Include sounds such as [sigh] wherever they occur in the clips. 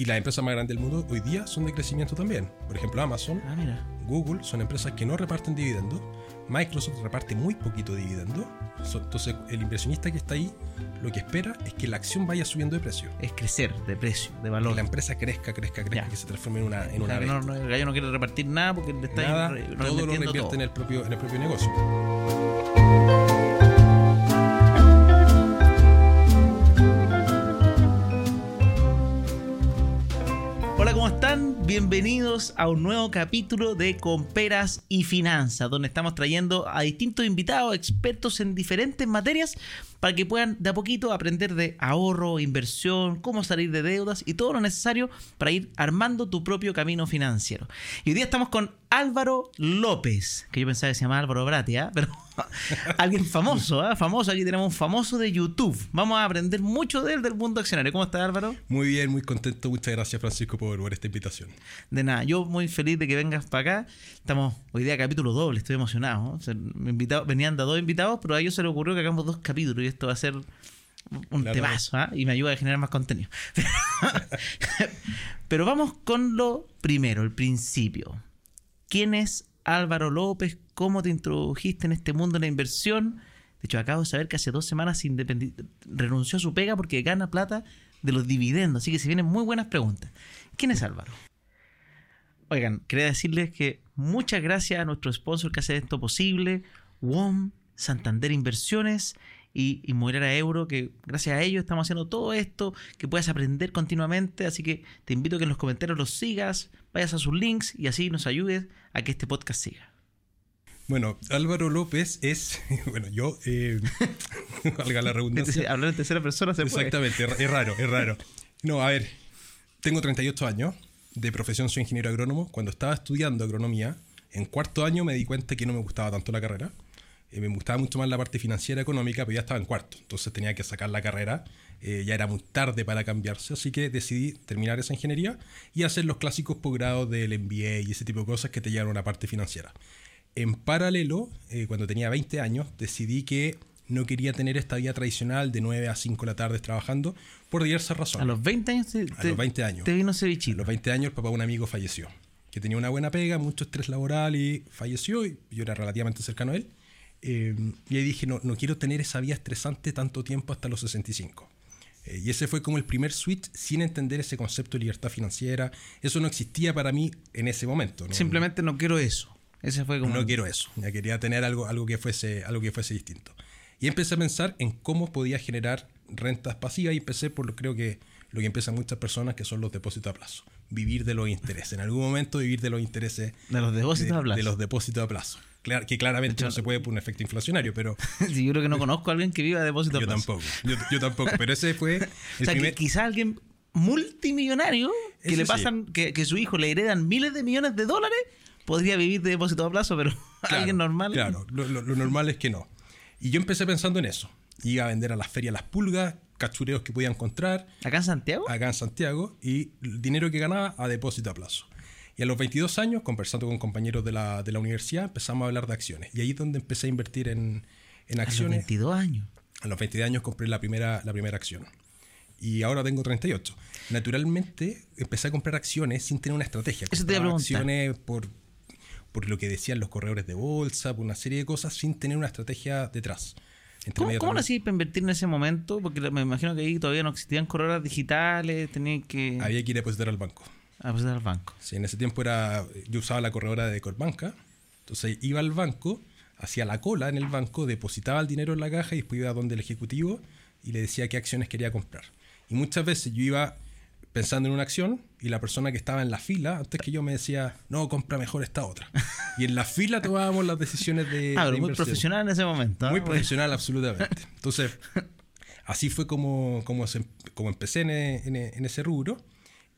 Y las empresas más grandes del mundo hoy día son de crecimiento también. Por ejemplo, Amazon, Ah, mira. Google son empresas que no reparten dividendos. Microsoft reparte muy poquito dividendo. So- Entonces, el inversionista que está ahí lo que espera es que la acción vaya subiendo de precio. Es crecer de precio, de Que valor. la empresa crezca, crezca, crezca, Ya. que se transforme en una, en O una no, no, el gallo no quiere repartir nada porque le está Nada, todo lo reinvierte todo. en el propio, en el propio negocio. Bienvenidos a un nuevo capítulo de Comperas y Finanzas, donde estamos trayendo a distintos invitados, expertos en diferentes materias, para que puedan de a poquito aprender de ahorro, inversión, cómo salir de deudas y todo lo necesario para ir armando tu propio camino financiero. Y hoy día estamos con Álvaro López, que yo pensaba que se llamaba Álvaro Bratia, pero [laughs] alguien famoso, ¿ah? famoso. Aquí tenemos un famoso de YouTube. Vamos a aprender mucho de él del mundo accionario. ¿Cómo está Álvaro? Muy bien, muy contento. Muchas gracias, Francisco, por, por esta invitación. De nada, yo muy feliz de que vengas para acá. Estamos hoy día capítulo doble, estoy emocionado. ¿no? O sea, me invitado- venían de dos invitados, pero a ellos se les ocurrió que hagamos dos capítulos esto va a ser un Claro. temazo ¿ah? y me ayuda a generar más contenido. [laughs] pero vamos con lo primero, el principio. ¿Quién es Álvaro López? ¿Cómo te introdujiste en este mundo de la inversión? De hecho, acabo de saber que hace dos semanas renunció a su pega porque gana plata de los dividendos. Así que se vienen muy buenas preguntas. ¿Quién es Álvaro? Oigan, quería decirles que muchas gracias a nuestro sponsor que hace esto posible, WOM, Santander Inversiones y Inmobiliaria Euro, que gracias a ellos estamos haciendo todo esto, que puedas aprender continuamente, así que te invito a que en los comentarios los sigas, vayas a sus links y así nos ayudes a que este podcast siga. Bueno, Álvaro López es, [laughs] bueno, yo, eh, [laughs] valga la redundancia. [laughs] Hablar en tercera persona se puede. Exactamente, es raro, es raro. No, a ver, tengo 38 años, de profesión soy ingeniero agrónomo. Cuando estaba estudiando agronomía, en cuarto año me di cuenta que no me gustaba tanto la carrera. Eh, me gustaba mucho más la parte financiera económica, pero ya estaba en cuarto. Entonces tenía que sacar la carrera. eh, ya era muy tarde para cambiarse, así que decidí terminar esa ingeniería y hacer los clásicos posgrados del MBA y ese tipo de cosas que te llevan a una parte financiera. En paralelo, eh, cuando tenía 20 años, decidí que no quería tener esta vida tradicional de 9 a 5 de la tarde trabajando por diversas razones. A los 20 años te, A los 20 años. te vino A cevichito. los 20 años el papá de un amigo falleció, que tenía una buena pega, mucho estrés laboral y falleció y yo era relativamente cercano a él. Eh, y ahí dije, no, no quiero tener esa vida estresante tanto tiempo hasta los 65. Eh, y ese fue como el primer switch sin entender ese concepto de libertad financiera. Eso no existía para mí en ese momento. ¿no? Simplemente no quiero eso. Ese fue como... no quiero eso. Ya quería tener algo, algo, que fuese, algo que fuese distinto. Y empecé a pensar en cómo podía generar rentas pasivas y empecé por lo creo que lo que empiezan muchas personas que son los depósitos a plazo. Vivir de los intereses. En algún momento vivir de los intereses De los depósitos de, a plazo. de los depósitos a plazo. Claro, que claramente no se puede por un efecto inflacionario, pero [laughs] Sí, yo creo que no conozco a alguien que viva de depósito a yo tampoco. Yo, yo tampoco. Pero ese fue [laughs] el O sea, primer... que quizá alguien multimillonario que le sí. pasan, que, que su hijo le heredan miles de millones de dólares, podría vivir de depósito a plazo, pero [laughs] Claro, alguien normal. Claro, lo, lo- lo normal es que no. Y yo empecé pensando en eso. Iba a vender a las ferias las pulgas, cachureos que podía encontrar, ¿Acá en Santiago? acá en Santiago y el dinero que ganaba a depósito a plazo. Y a los 22 años, conversando con compañeros de la, de la universidad, empezamos a hablar de acciones. Y ahí es donde empecé a invertir en, en a los acciones. 22 años. A los 22 años compré la primera, la primera acción. Y ahora tengo 38. Naturalmente, empecé a comprar acciones sin tener una estrategia. Eso te a acciones por, por lo que decían los corredores de bolsa, por una serie de cosas, sin tener una estrategia detrás. Entre ¿Cómo, cómo lo hacías para invertir en ese momento? Porque me imagino que ahí todavía no existían corredoras digitales, tenían que Había que ir a depositar al banco. Apostar al banco. Sí, en ese tiempo era, yo usaba la corredora de Corbanca, entonces iba al banco, hacía la cola en el banco, depositaba el dinero en la caja y después iba donde el ejecutivo y le decía qué acciones quería comprar. Y muchas veces yo iba pensando en una acción y la persona que estaba en la fila, antes que yo me decía, no, compra mejor esta otra. Y en la fila tomábamos las decisiones de... [laughs] Ah, de pero muy profesional en ese momento. ¿ah? Muy profesional, absolutamente. Entonces, así fue como, como, se- como empecé en, en en ese rubro.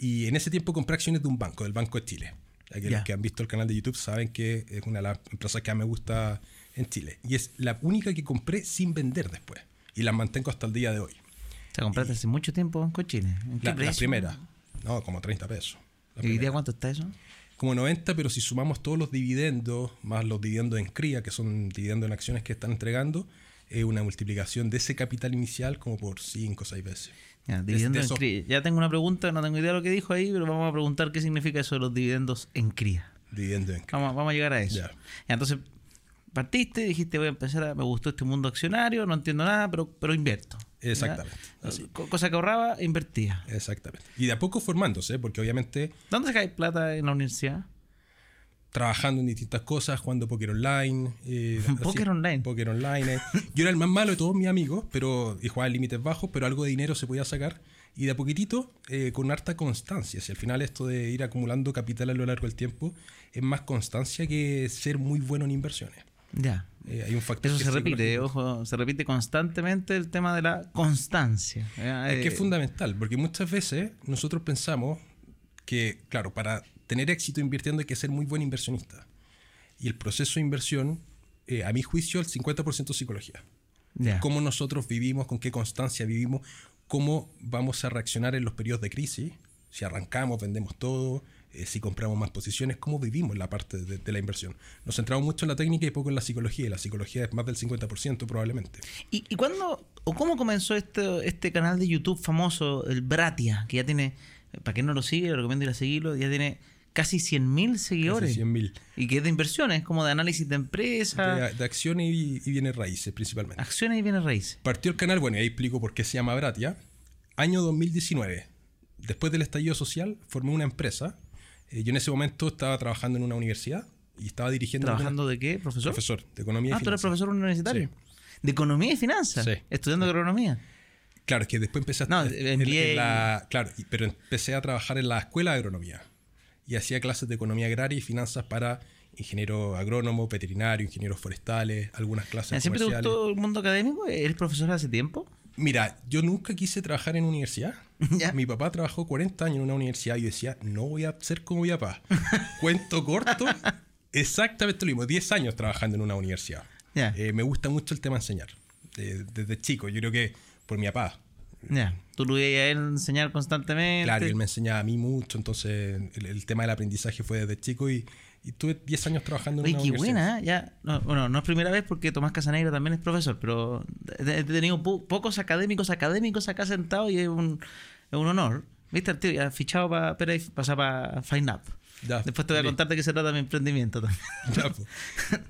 Y en ese tiempo compré acciones de un banco, del Banco de Chile. Ya que han visto el canal de YouTube saben que es una de las empresas que más me gusta en Chile. Y es la única que compré sin vender después. Y las mantengo hasta el día de hoy. O sea, compraste hace mucho tiempo en cochines. ¿En qué La, primera. No, como 30 pesos. ¿Y día cuánto está eso? Como 90, pero si sumamos todos los dividendos, más los dividendos en cría, que son dividendos en acciones que están entregando, es una multiplicación de ese capital inicial como por 5 o 6 veces. Ya, De- dividendos de en cría. Ya tengo una pregunta, no tengo idea de lo que dijo ahí, pero vamos a preguntar qué significa eso de los dividendos en cría. Dividendo en Vamos, vamos a llegar a eso. Ya. Ya, entonces, partiste, dijiste, voy a empezar a... Me gustó este mundo accionario, no entiendo nada, pero, pero invierto. Exactamente, así. Co- Cosa que ahorraba, invertía. Exactamente. Y de a poco formándose, porque obviamente ¿Dónde sacáis plata en la universidad? Trabajando en distintas cosas, jugando póker online. eh, [laughs] Póker online. Póker online. eh. Yo era el más malo de todos mis amigos, pero y jugaba en límites bajos, pero algo de dinero se podía sacar. Y de a poquitito, eh, con harta constancia. Si al final esto de ir acumulando capital a lo largo del tiempo es más constancia que ser muy bueno en inversiones. Ya. Eh, hay un factor Eso se repite, ojo, se repite constantemente el tema de la constancia. Ya, Es que eh, es fundamental, porque muchas veces nosotros pensamos que, claro, para tener éxito invirtiendo hay que ser muy buen inversionista. Y el proceso de inversión, eh, a mi juicio, el 50% es psicología. Cómo nosotros vivimos, con qué constancia vivimos, cómo vamos a reaccionar en los periodos de crisis, si arrancamos, vendemos todo, eh, si compramos más posiciones, cómo vivimos la parte de, de la inversión. Nos centramos mucho en la técnica y poco en la psicología, y la psicología es más del 50% probablemente. ¿Y, y cuándo o cómo comenzó este, este canal de YouTube famoso, el Bratia, que ya tiene, para quien no lo sigue, recomiendo ir a seguirlo, ya tiene casi 100.000 seguidores. Casi 100.000. Y que es de inversiones, como de análisis de empresa, De, de acciones y, y bienes raíces principalmente. acciones y bienes raíces. Partió el canal, bueno, y ahí explico por qué se llama Bratia. Año 2019. Después del estallido social, formé una empresa. Eh, yo en ese momento estaba trabajando en una universidad y estaba dirigiendo. ¿Trabajando de qué, profesor? Profesor de economía ah, y tú eres finanzas. profesor universitario. De economía y finanzas. Sí. Estudiando agronomía. Claro, es que después empecé a. No, en- en MBA. la- claro, pero empecé a trabajar en la escuela de agronomía. Y hacía clases de economía agraria y finanzas para ingeniero agrónomo, veterinario, ingenieros forestales, algunas clases ¿Siempre te comerciales. gustó el mundo académico? ¿Eres profesor hace tiempo? Mira, yo nunca quise trabajar en universidad. [laughs] Ya. Mi papá trabajó 40 años en una universidad y yo decía, no voy a ser como mi papá. [laughs] Cuento corto, exactamente lo mismo, 10 años trabajando en una universidad. Eh, me gusta mucho el tema enseñar. Eh, desde chico, yo creo que por mi papá. Ya. Tú lo veías a él enseñar constantemente. Claro, y él me enseñaba a mí mucho, entonces el, el tema del aprendizaje fue desde chico y, y tuve 10 años trabajando en Oye, una qué buena, ¿eh? ya. No, bueno, no es primera vez porque Tomás Casanegra también es profesor, pero he tenido po- pocos académicos académicos acá sentados y es un, es un honor. ¿Viste el tío? Ya fichado para para Fine Up. Ya, Después te voy a contar de qué se trata mi emprendimiento también. [laughs] Ya, po.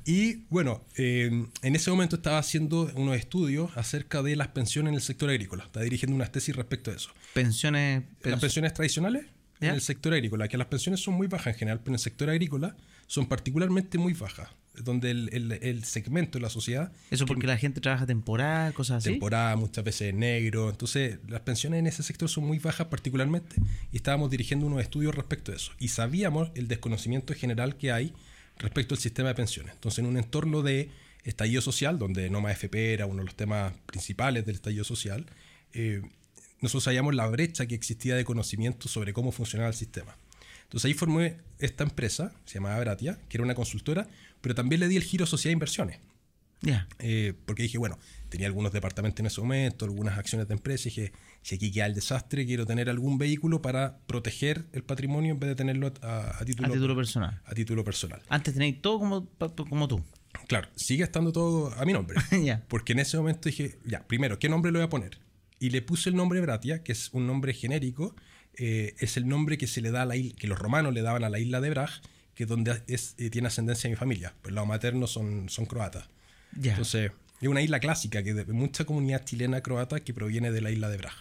y bueno, eh, en ese momento estaba haciendo unos estudios acerca de las pensiones en el sector agrícola. Estaba dirigiendo unas tesis respecto a eso. Pensiones. las pens- pensiones tradicionales ¿Ya? en el sector agrícola, que las pensiones son muy bajas en general, pero en el sector agrícola son particularmente muy bajas, donde el, el- el segmento de la sociedad Eso porque la gente trabaja temporal, cosas así. temporada, muchas veces negro. Entonces, las pensiones en ese sector son muy bajas particularmente y estábamos dirigiendo unos estudios respecto a eso. Y sabíamos el desconocimiento general que hay respecto al sistema de pensiones. Entonces, en un entorno de estallido social, donde Noma FP era uno de los temas principales del estallido social, eh, nosotros sabíamos la brecha que existía de conocimiento sobre cómo funcionaba el sistema. Entonces ahí formé esta empresa, se llamaba Bratia, que era una consultora, pero también le di el giro sociedad de inversiones. Ya. Eh, porque dije, bueno, tenía algunos departamentos en ese momento, algunas acciones de empresa, y dije, si aquí queda el desastre, quiero tener algún vehículo para proteger el patrimonio en vez de tenerlo a, a título, A título personal. a título personal. Antes tenéis todo como, como tú. Claro, sigue estando todo a mi nombre. [laughs] Porque en ese momento dije, ya, primero, ¿qué nombre le voy a poner? Y le puse el nombre Bratia, que es un nombre genérico, eh, es el nombre que se le da a la isla, que los romanos le daban a la isla de Braj, que es donde es, eh, tiene ascendencia mi familia. Por el lado materno son, son croatas. Ya. Entonces, es una isla clásica, que de mucha comunidad chilena croata que proviene de la isla de Braj.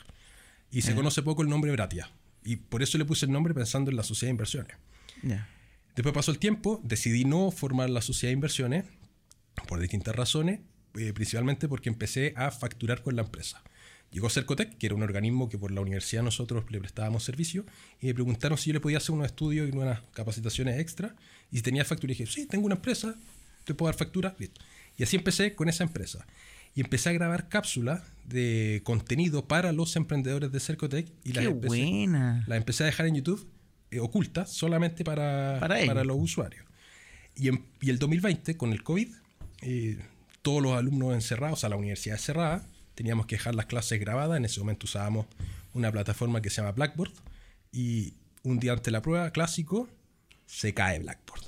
Y se conoce poco el nombre Bratia. Y por eso le puse el nombre pensando en la sociedad de inversiones. Después pasó el tiempo, decidí no formar la sociedad de inversiones por distintas razones, eh, principalmente porque empecé a facturar con la empresa. Llegó Cercotec, que era un organismo que por la universidad nosotros le prestábamos servicio, y me preguntaron si yo le podía hacer unos estudios y unas capacitaciones extra, y si tenía factura. Y dije, sí, tengo una empresa, te puedo dar factura, listo. Y así empecé con esa empresa. Y empecé a grabar cápsulas de contenido para los emprendedores de Cercotec. Y las Qué empecé, buena. las empecé a dejar en YouTube eh, ocultas, solamente para, Para ellos. los usuarios. Y, en, y el 2020, con el COVID, eh, todos los alumnos encerrados, o sea, la universidad cerrada, teníamos que dejar las clases grabadas. En ese momento usábamos una plataforma que se llama Blackboard. Y un día antes de la prueba, clásico, se cae Blackboard.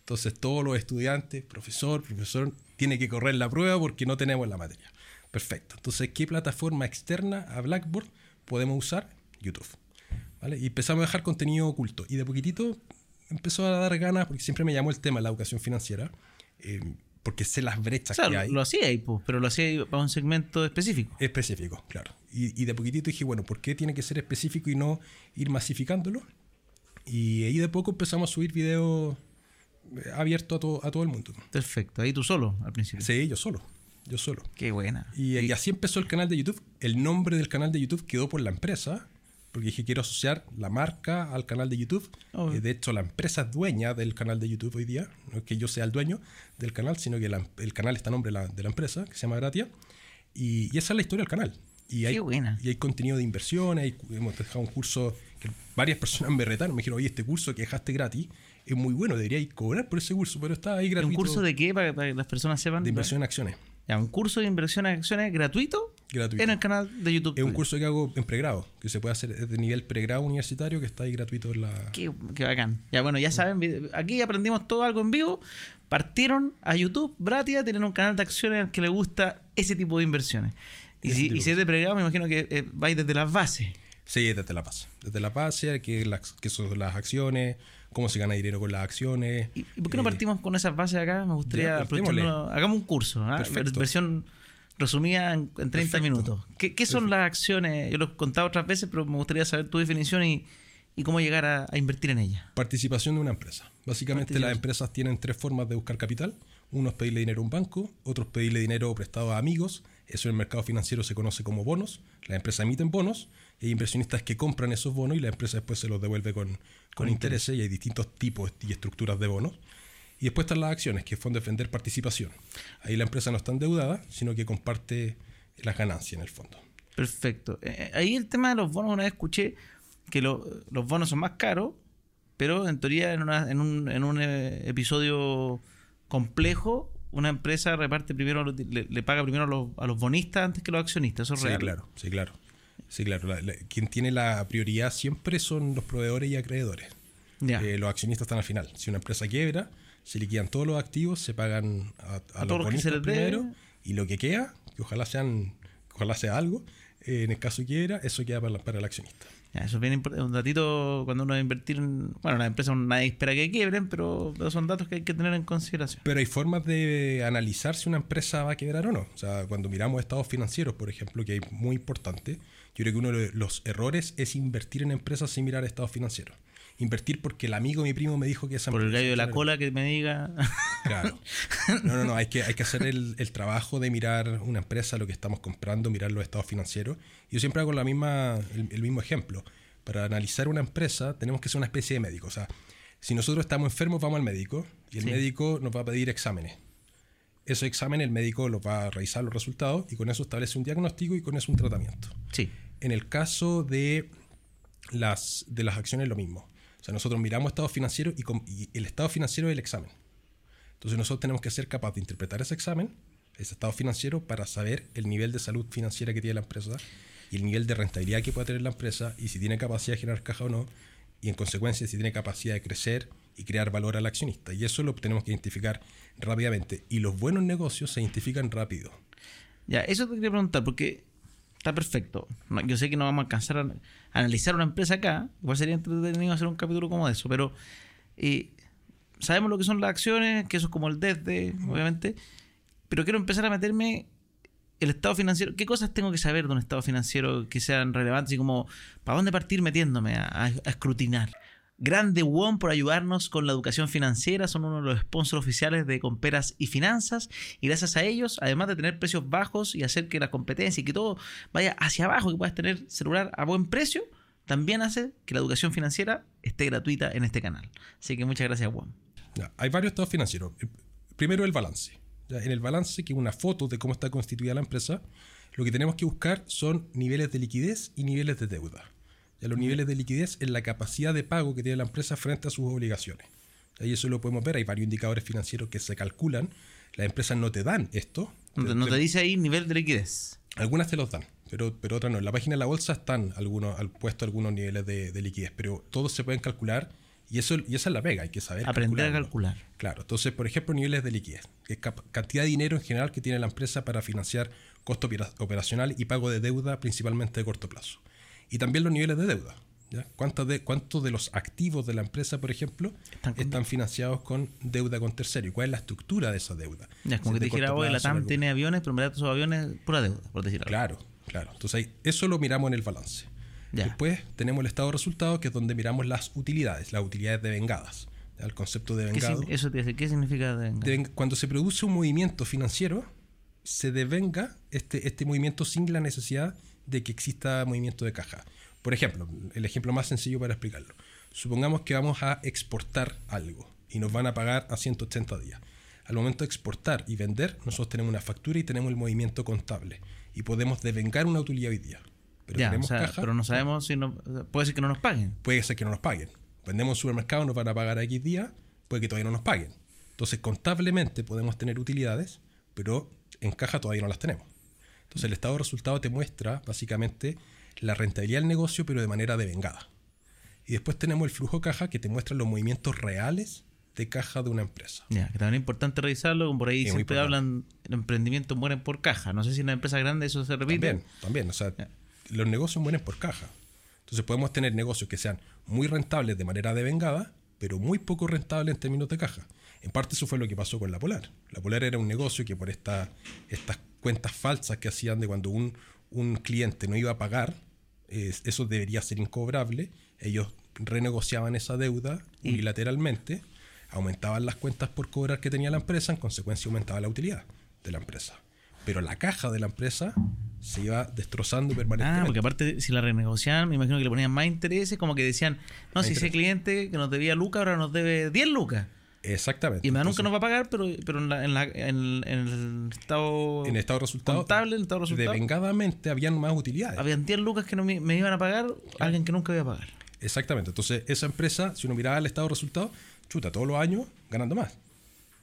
Entonces todos los estudiantes, profesor, profesor, tiene que correr la prueba porque no tenemos la materia. Perfecto. Entonces, ¿qué plataforma externa a Blackboard podemos usar? YouTube. ¿Vale? Y empezamos a dejar contenido oculto. Y de poquitito empezó a dar ganas, porque siempre me llamó el tema la educación financiera, eh, porque sé las brechas Claro, que hay. lo hacía ahí, pues, pero lo hacía ahí para un segmento específico. Específico, claro. Y, y de poquitito dije, bueno, ¿por qué tiene que ser específico y no ir masificándolo? Y ahí de poco empezamos a subir videos eh, abiertos a, todo a todo el mundo. Perfecto. Ahí tú solo, al principio. Sí, yo solo. Yo solo. Qué buena. Y, y así empezó el canal de YouTube. El nombre del canal de YouTube quedó por la empresa, porque dije quiero asociar la marca al canal de YouTube. Oh. Eh, de hecho, la empresa es dueña del canal de YouTube hoy día. No es que yo sea el dueño del canal, sino que la- el canal está a nombre de la, de la empresa, que se llama Gratia. Y, y esa es la historia del canal. Y hay, Qué buena. Y hay contenido de inversión, hay, hemos dejado un curso que varias personas me retaron, me dijeron, oye, este curso que dejaste gratis es muy bueno, deberíais cobrar por ese curso, pero está ahí gratuito. ¿Un curso de qué? Para, para que las personas sepan. de inversión en acciones. Ya, un curso de inversión en acciones gratuito, Gratuito. en el canal de YouTube. Es un curso que hago en pregrado, que se puede hacer de nivel pregrado universitario, que está ahí gratuito en la... Qué, qué bacán. Ya, bueno, ya saben, aquí aprendimos todo algo en vivo. Partieron a YouTube, Bratia, tienen un canal de acciones al que le gusta ese tipo de inversiones. Y si, y es de pregrado, me imagino que eh, vais desde las bases. Sí, desde la base. Desde la base, que, son las acciones, cómo se gana dinero con las acciones. ¿Y, por qué no eh, partimos con esas bases acá? Me gustaría Ya, Hagamos un curso, ¿ah? Versión resumida en, en 30 Perfecto. minutos. ¿Qué, qué son las acciones? Yo lo he contado otras veces, pero me gustaría saber tu definición y, y cómo llegar a, a invertir en ellas. Participación de una empresa. Básicamente las empresas tienen tres formas de buscar capital. Uno es pedirle dinero a un banco, otro es pedirle dinero prestado a amigos. Eso en el mercado financiero se conoce como bonos. Las empresas emiten bonos y hay inversionistas que compran esos bonos y la empresa después se los devuelve con, con intereses y hay distintos tipos y estructuras de bonos. Y después están las acciones, que son defender participación. Ahí la empresa no está endeudada, sino que comparte las ganancias en el fondo. Perfecto. Eh, ahí el tema de los bonos, una vez escuché que lo- los bonos son más caros, pero en teoría en, una- en un, en un, eh, episodio complejo, una empresa reparte primero, le, le paga primero a los, a los bonistas antes que a los accionistas. Eso es Sí, real. claro, sí, claro. Sí, claro. La- la- quien tiene la prioridad siempre son los proveedores y acreedores. Eh, los accionistas están al final. Si una empresa quiebra, se liquidan todos los activos, se pagan a, los que bonistas primero y lo que queda, que ojalá sean, que ojalá sea algo, eh, en el caso de quiebra, eso queda para, la- para el accionista. Ya, eso es bien importante. Un datito cuando uno va a invertir en. Bueno, las empresas nadie espera que quiebren, pero, pero son datos que hay que tener en consideración. Pero hay formas de analizar si una empresa va a quebrar o no. O sea, cuando miramos estados financieros, por ejemplo, que hay muy importante, yo creo que uno de los errores es invertir en empresas sin mirar estados financieros. Invertir porque el amigo mi primo me dijo que esa Por el gallo de la cola que me diga. Claro. No, no, no, hay que, hay que hacer el, el trabajo de mirar una empresa, lo que estamos comprando, mirar los estados financieros. Yo siempre hago la misma, el, el mismo ejemplo. Para analizar una empresa tenemos que ser una especie de médico. O sea, si nosotros estamos enfermos, vamos al médico y el Sí. médico nos va a pedir exámenes. Esos exámenes el médico los va a revisar los resultados y con eso establece un diagnóstico y con eso un tratamiento. sí. En el caso de las, de las acciones, lo mismo. Sea, nosotros miramos estado financiero y, y el estado financiero es el examen. Entonces nosotros tenemos que ser capaces de interpretar ese examen, ese estado financiero, para saber el nivel de salud financiera que tiene la empresa y el nivel de rentabilidad que puede tener la empresa y si tiene capacidad de generar caja o no y en consecuencia si tiene capacidad de crecer y crear valor al accionista. Y eso lo tenemos que identificar rápidamente. Y los buenos negocios se identifican rápido. Ya, eso te quería preguntar, porque está perfecto. No, yo sé que no vamos a alcanzar a analizar una empresa acá. Igual sería entretenido hacer un capítulo como eso, pero eh, sabemos lo que son las acciones, que eso es como el desde, obviamente. Pero quiero empezar a meterme el estado financiero. ¿Qué cosas tengo que saber de un estado financiero que sean relevantes y como para dónde partir metiéndome a escrutinar? Grande WOM por ayudarnos con la educación financiera, son uno de los sponsors oficiales de Comperas y Finanzas y gracias a ellos, además de tener precios bajos y hacer que la competencia y que todo vaya hacia abajo, que puedas tener celular a buen precio, también hace que la educación financiera esté gratuita en este canal. Así que muchas gracias WOM. Ya, hay varios estados financieros. El Primero el balance. En el balance, que es una foto de cómo está constituida la empresa, lo que tenemos que buscar son niveles de liquidez y niveles de deuda. Ya, los niveles de liquidez es la capacidad de pago que tiene la empresa frente a sus obligaciones. Y eso lo podemos ver, hay varios indicadores financieros que se calculan. Las empresas no te dan esto. No te, no te dice ahí nivel de liquidez. Algunas te los dan, pero, pero otras no. En la página de la bolsa están algunos, al puesto algunos niveles de, de liquidez, pero todos se pueden calcular Y, eso, y esa es la pega, hay que saber. Aprender a calcular. Claro, entonces, por ejemplo, niveles de liquidez, que es cantidad de dinero en general que tiene la empresa para financiar costo opera- operacional y pago de deuda, principalmente de corto plazo. Y también los niveles de deuda. ¿ya? ¿Cuántos de, cuántos de los activos de la empresa, por ejemplo, Están financiados con deuda con tercero? ¿Y cuál es la estructura de esa deuda? Ya, es como Si que te de dijera, hoy la TAM tiene aviones, pero en verdad esos aviones, pura deuda, por decir algo. Claro, claro. Entonces ahí, eso lo miramos en el balance. Ya. Después tenemos el estado de resultados, que es donde miramos las utilidades, las utilidades devengadas. ¿ya? El concepto de ¿Qué, vengado. sin- eso te dice, ¿qué significa? Deven- cuando se produce un movimiento financiero, se devenga este, este movimiento sin la necesidad de que exista movimiento de caja. Por ejemplo, el ejemplo más sencillo para explicarlo. Supongamos que vamos a exportar algo y nos van a pagar a 180 días. Al momento de exportar y vender, nosotros tenemos una factura y tenemos el movimiento contable. Y podemos devengar una utilidad hoy día. Pero ya, o tenemos sea, caja, pero no sabemos si no, puede ser que no nos paguen. puede ser que no nos paguen. Vendemos en supermercado, nos van a pagar a X días, puede que todavía no nos paguen. Entonces, contablemente podemos tener utilidades, pero en caja todavía no las tenemos. Entonces, el estado de resultado te muestra básicamente la rentabilidad del negocio, pero de manera devengada. Y después tenemos el flujo caja que te muestra los movimientos reales de caja de una empresa. Ya, que también es importante revisarlo, como por ahí Es siempre hablan, los emprendimientos mueren por caja. No sé si en una empresa grande eso se repite. También, también. O sea, los negocios mueren por caja. Entonces podemos tener negocios que sean muy rentables de manera devengada, pero muy poco rentables en términos de caja. En parte eso fue lo que pasó con la Polar. La Polar era un negocio que por esta, estas cuentas falsas que hacían de cuando un, un cliente no iba a pagar, eh, eso debería ser incobrable. Ellos renegociaban esa deuda unilateralmente, aumentaban las cuentas por cobrar que tenía la empresa, en consecuencia aumentaba la utilidad de la empresa. Pero la caja de la empresa se iba destrozando Ah, permanentemente. porque aparte si la renegociaban, me imagino que le ponían más intereses, como que decían, no, Más si ese cliente que nos debía lucas ahora nos debe 10 lucas. Exactamente. Y Entonces, nunca nos va a pagar, pero, pero en, la, en, la- en- en el estado en el estado de resultados, contable, en el estado de resultados, devengadamente habían más utilidades. habían 10 lucas que no me, me iban a pagar, alguien que nunca iba a pagar. Exactamente. Entonces, esa empresa, si uno miraba el estado de resultados, chuta, todos los años ganando más.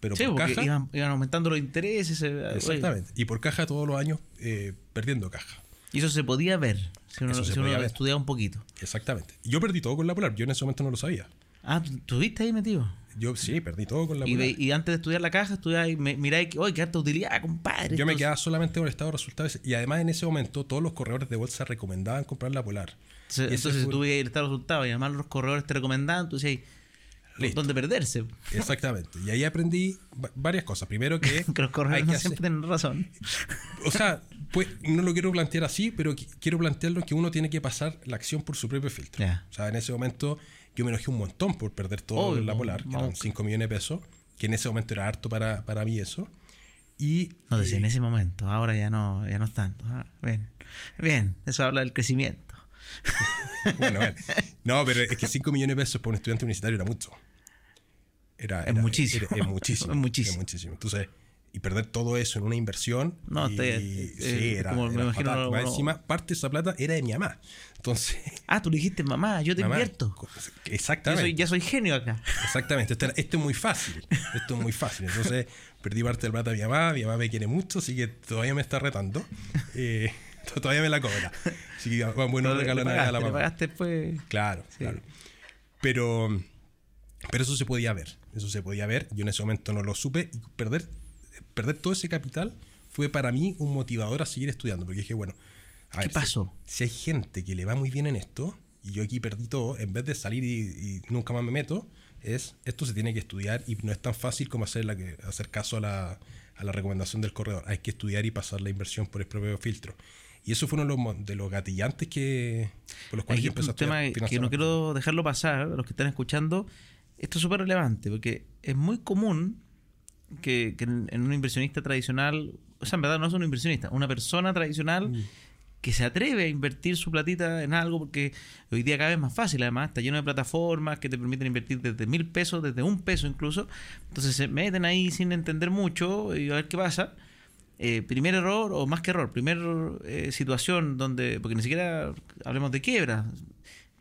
Pero Sí, por caja, iban, iban aumentando los intereses. oye, exactamente. Y por caja todos los años eh, perdiendo caja. y eso se podía ver, si uno, si uno estudiaba un poquito. Exactamente. Yo perdí todo con la Polar. Yo en ese momento no lo sabía. Ah, ¿tú ¿estuviste ahí metido? Yo sí, perdí todo con la Y, y antes de estudiar la caja, estudiaba y me- miráis que, oye, qué harta utilidad, compadre. Yo me quedaba solamente con el estado de resultados. Y además en ese momento todos los corredores de bolsa recomendaban comprar la Polar. Entonces, fue- tuve el estado de resultados y además los corredores te recomendaban, tú decías, Listo. ¿dónde perderse? Exactamente. Y ahí aprendí va- varias cosas. Primero que, [laughs] Que los corredores no hacer- siempre tienen razón. O sea, pues no lo quiero plantear así, pero qui- quiero plantearlo que uno tiene que pasar la acción por su propio filtro. O sea, en ese momento yo me enojé un montón por perder todo Obvio, en la Polar, que eran 5 millones de pesos, que en ese momento era harto para, para mí eso. Y No, decía eh, en ese momento, ahora ya no, ya no es tanto. Ah, bien, bien, eso habla del crecimiento. [laughs] bueno, bueno. No, pero es que 5 millones de pesos para un estudiante universitario era mucho. Era, Es era- muchísimo. era- es muchísimo. [laughs] Es muchísimo. es muchísimo. Entonces, y perder todo eso en una inversión. No, y, te- sí, eh, era, como me imagino fatal. encima, parte de esa plata era de mi mamá. Entonces, [laughs] Ah, tú le dijiste, mamá, yo te mamá, invierto. co- Yo Exactamente. soy, ya soy genio acá. Exactamente, esto, es muy fácil. Esto es muy fácil. Entonces, [laughs] perdí parte del plata de mi mamá. Mi mamá me quiere mucho, así que todavía me está retando. [laughs] Eh, to- todavía me la cobra. Así que, bueno, le, regalo nada a la mamá. pagaste después. Claro, claro. Pero, pero eso se podía ver. Eso se podía ver. Yo en ese momento no lo supe. Y perder, perder todo ese capital fue para mí un motivador a seguir estudiando. Porque dije, bueno, a ¿Qué ver, pasó? Si, hay gente que le va muy bien en esto, y yo aquí perdí todo, en vez de salir y, y nunca más me meto, es esto se tiene que estudiar y no es tan fácil como hacer, la que, hacer caso a la, a la recomendación del corredor. Hay que estudiar y pasar la inversión por el propio filtro. Y eso fue uno de los, de los gatillantes que, por los cuales Aquí yo empecé a un tema estudiar que no quiero dejarlo pasar, a los que están escuchando, esto es súper relevante, porque es muy común que, que en, en un inversionista tradicional, o sea, en verdad no es un inversionista, una persona tradicional Mm. que se atreve a invertir su platita en algo, porque hoy día cada vez es más fácil, además, está lleno de plataformas que te permiten invertir desde mil pesos, desde un peso incluso, entonces se meten ahí sin entender mucho y a ver qué pasa. Eh, primer error, o más que error, primer eh, situación donde, porque ni siquiera hablemos de quiebra,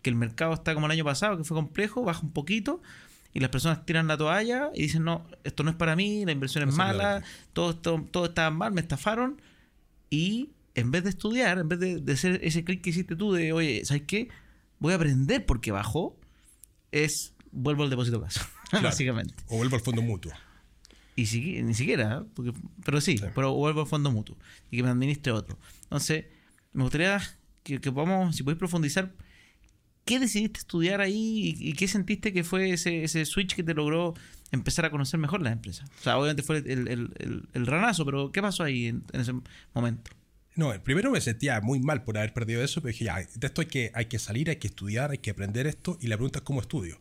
que el mercado está como el año pasado, que fue complejo, baja un poquito y las personas tiran la toalla y dicen, no, esto no es para mí, la inversión es No se mala, todo, esto, todo estaba mal, me estafaron y en vez de estudiar, en vez de, de hacer ese clic que hiciste tú de, oye, ¿sabes qué? Voy a aprender porque bajó, es vuelvo al depósito plazo, [laughs] Claro. básicamente. O vuelvo al fondo mutuo. Y si, ni siquiera, ¿eh? porque, pero sí, Sí. pero vuelvo al fondo mutuo y que me administre otro. Entonces, me gustaría que, que podamos, si podéis profundizar, ¿qué decidiste estudiar ahí y, y qué sentiste que fue ese, ese switch que te logró empezar a conocer mejor las empresas? O sea, obviamente fue el, el, el- el ranazo, pero ¿qué pasó ahí en, en ese momento? No, primero me sentía muy mal por haber perdido eso, pero dije, ya, de esto hay que, hay que salir, hay que estudiar, hay que aprender esto, y la pregunta es cómo estudio.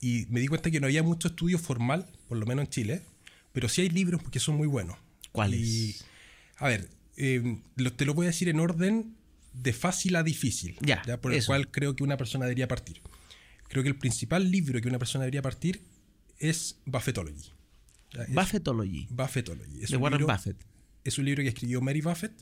Y me di cuenta que no había mucho estudio formal, por lo menos en Chile, pero sí hay libros que son muy buenos. ¿Cuáles? Y, a ver, eh, lo- te lo voy a decir en orden de fácil a difícil, Ya, por el eso. cual creo que una persona debería partir. Creo que el principal libro que una persona debería partir es Buffettology. Es Buffettology, Buffettology. Es de Warren libro- Buffett. es un libro que escribió Mary Buffett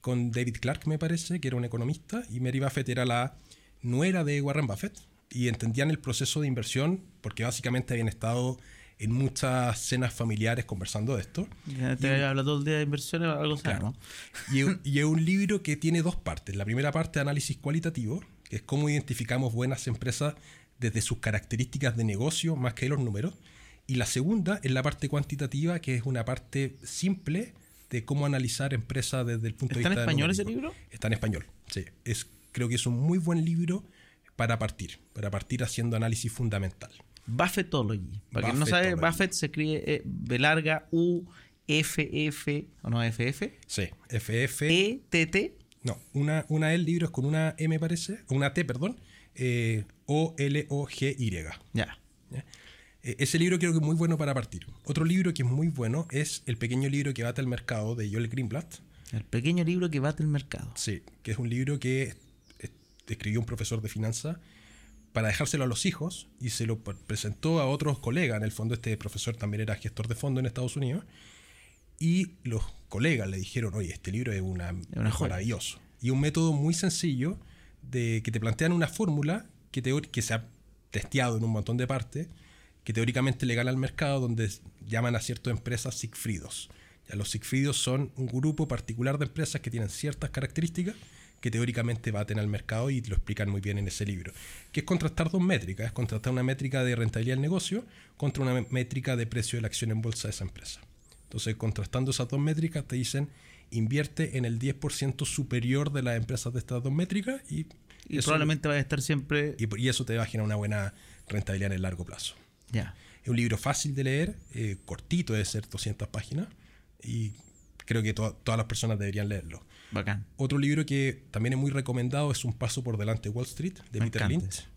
con David Clark, me parece, que era un economista, y Mary Buffett era la nuera de Warren Buffett, y entendían el proceso de inversión porque básicamente habían estado en muchas cenas familiares conversando de esto. Ya te habla todo el día de inversiones, algo Claro. ¿no? Y, es- y es un libro que tiene dos partes. La primera parte, análisis cualitativo, que es cómo identificamos buenas empresas desde sus características de negocio más que los números. Y la segunda es la parte cuantitativa, que es una parte simple de cómo analizar empresas desde el punto de ¿Está en vista español ese libro? Está en español, sí. Es, creo que es un muy buen libro para partir, para partir haciendo análisis fundamental. Buffettology. Para quien no sabe. Buffett se escribe eh, B larga U F F o no F F Sí, FF. E T T. No, una, una L libro es con una M parece, una T, perdón, eh, O-L-O-G-Y. Ya. ¿ya? Eh, ese libro creo que es muy bueno para partir. Otro libro que es muy bueno es El pequeño libro que bate el mercado de Joel Greenblatt. El pequeño libro que bate el mercado. Sí, que es un libro que escribió un profesor de finanzas para dejárselo a los hijos y se lo pre- presentó a otros colegas. En el fondo, este profesor también era gestor de fondo en Estados Unidos. Y los colegas le dijeron, oye, este libro es, una, una es joya". maravilloso. Y un método muy sencillo de que te plantean una fórmula que, teori- que se ha testeado en un montón de partes, que teóricamente le gana al mercado, donde llaman a ciertas empresas Sigfridos. Ya, los Sigfridos son un grupo particular de empresas que tienen ciertas características que teóricamente baten al mercado y lo explican muy bien en ese libro. Que es contrastar dos métricas, es contrastar una métrica de rentabilidad del negocio contra una métrica de precio de la acción en bolsa de esa empresa. Entonces, contrastando esas dos métricas, te dicen invierte en el 10% superior de las empresas de estas dos métricas y, Y eso, probablemente va a estar siempre. y, y eso te va a generar una buena rentabilidad en el largo plazo. Ya. Es un libro fácil de leer, eh, cortito, debe ser 200 páginas y creo que to- todas las personas deberían leerlo. Bacán. Otro libro que también es muy recomendado es Un paso por delante de Wall Street de Me Peter encanta Lynch.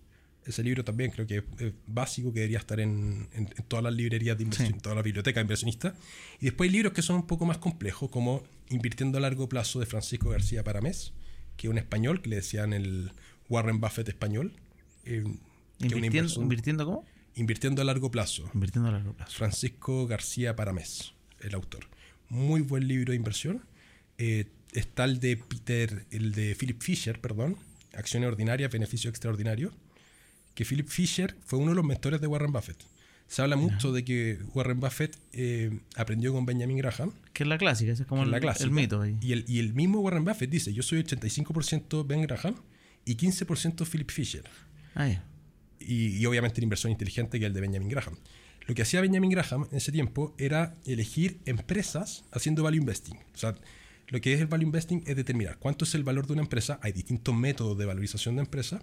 ese. Libro también creo que es, básico, que debería estar en, en- en todas las librerías de inversión, Sí. en todas las bibliotecas de inversionistas. Y después hay libros que son un poco más complejos, como Invirtiendo a largo plazo de Francisco García Paramés, que es un español, que le decían el Warren Buffett español. eh, Invirtiendo, ¿Invirtiendo cómo? Invirtiendo a largo plazo. Invirtiendo a largo plazo. Francisco García Paramés, el autor. Muy buen libro de inversión. Eh, está el de Peter, el de Philip Fisher, perdón, Acciones Ordinarias, Beneficio Extraordinario, que Philip Fisher fue uno de los mentores de Warren Buffett. Se habla mucho de que Warren Buffett eh, aprendió con Benjamin Graham, Que es la clásica, ese es como el, la clásica. el mito ahí. Y el, y el mismo Warren Buffett dice, yo soy 85% Ben Graham y 15% Philip Fisher Ah, y, y obviamente la inversión inteligente que es el de Benjamin Graham. Lo que hacía Benjamin Graham en ese tiempo era elegir empresas haciendo value investing. O sea, lo que es el value investing es determinar cuánto es el valor de una empresa. Hay distintos métodos de valorización de empresa.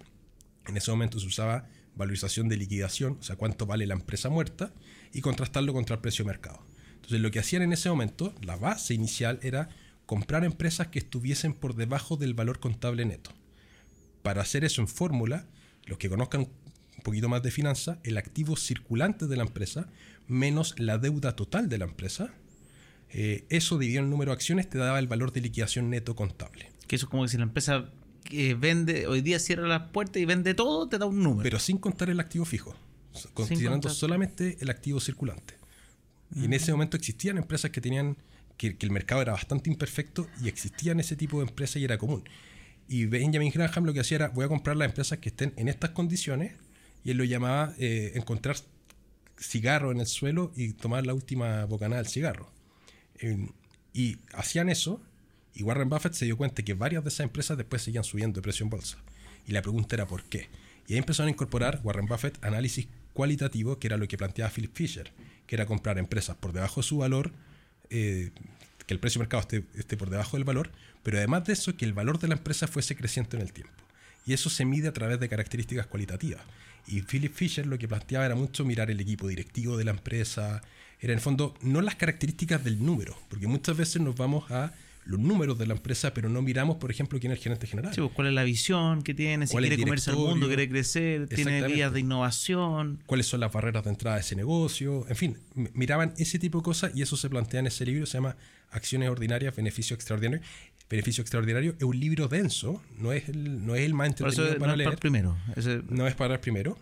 En ese momento se usaba valorización de liquidación, o sea, cuánto vale la empresa muerta, y contrastarlo contra el precio de mercado. Entonces, lo que hacían en ese momento, la base inicial era comprar empresas que estuviesen por debajo del valor contable neto para hacer eso en fórmula, los que conozcan un poquito más de finanzas, el activo circulante de la empresa menos la deuda total de la empresa, eh, eso dividido en el número de acciones te daba el valor de liquidación neto contable. Que eso es como que si la empresa eh, vende, hoy día cierra las puertas y vende todo, te da un número. Pero sin contar el activo fijo, considerando solamente el activo circulante. Y en ese momento existían empresas que tenían, que, que el mercado era bastante imperfecto y existían ese tipo de empresas y era común. Y Benjamin Graham lo que hacía era, voy a comprar las empresas que estén en estas condiciones, y él lo llamaba eh, encontrar cigarro en el suelo y tomar la última bocanada del cigarro. Eh, y hacían eso, y Warren Buffett se dio cuenta que varias de esas empresas después seguían subiendo de precio en bolsa. Y la pregunta era por qué. Y ahí empezaron a incorporar Warren Buffett análisis cualitativo, que era lo que planteaba Philip Fisher, que era comprar empresas por debajo de su valor, eh, que el precio de mercado esté, esté por debajo del valor, pero además de eso, que el valor de la empresa fuese creciente en el tiempo. Y eso se mide a través de características cualitativas. Y Philip Fisher lo que planteaba era mucho mirar el equipo directivo de la empresa, era en el fondo no las características del número, porque muchas veces nos vamos a los números de la empresa, pero no miramos, por ejemplo, quién es el gerente general. Sí, pues, cuál es la visión que tiene, si ¿Cuál es quiere el comerse al mundo, quiere crecer, tiene vías de innovación. cuáles son las barreras de entrada a ese negocio, en fin, miraban ese tipo de cosas y eso se plantea en ese libro, se llama Acciones Ordinarias, Beneficio Extraordinario. Beneficio Extraordinario es un libro denso, no es el, no es el más Por eso entretenido no es para el primero. Ese- no es para el primero,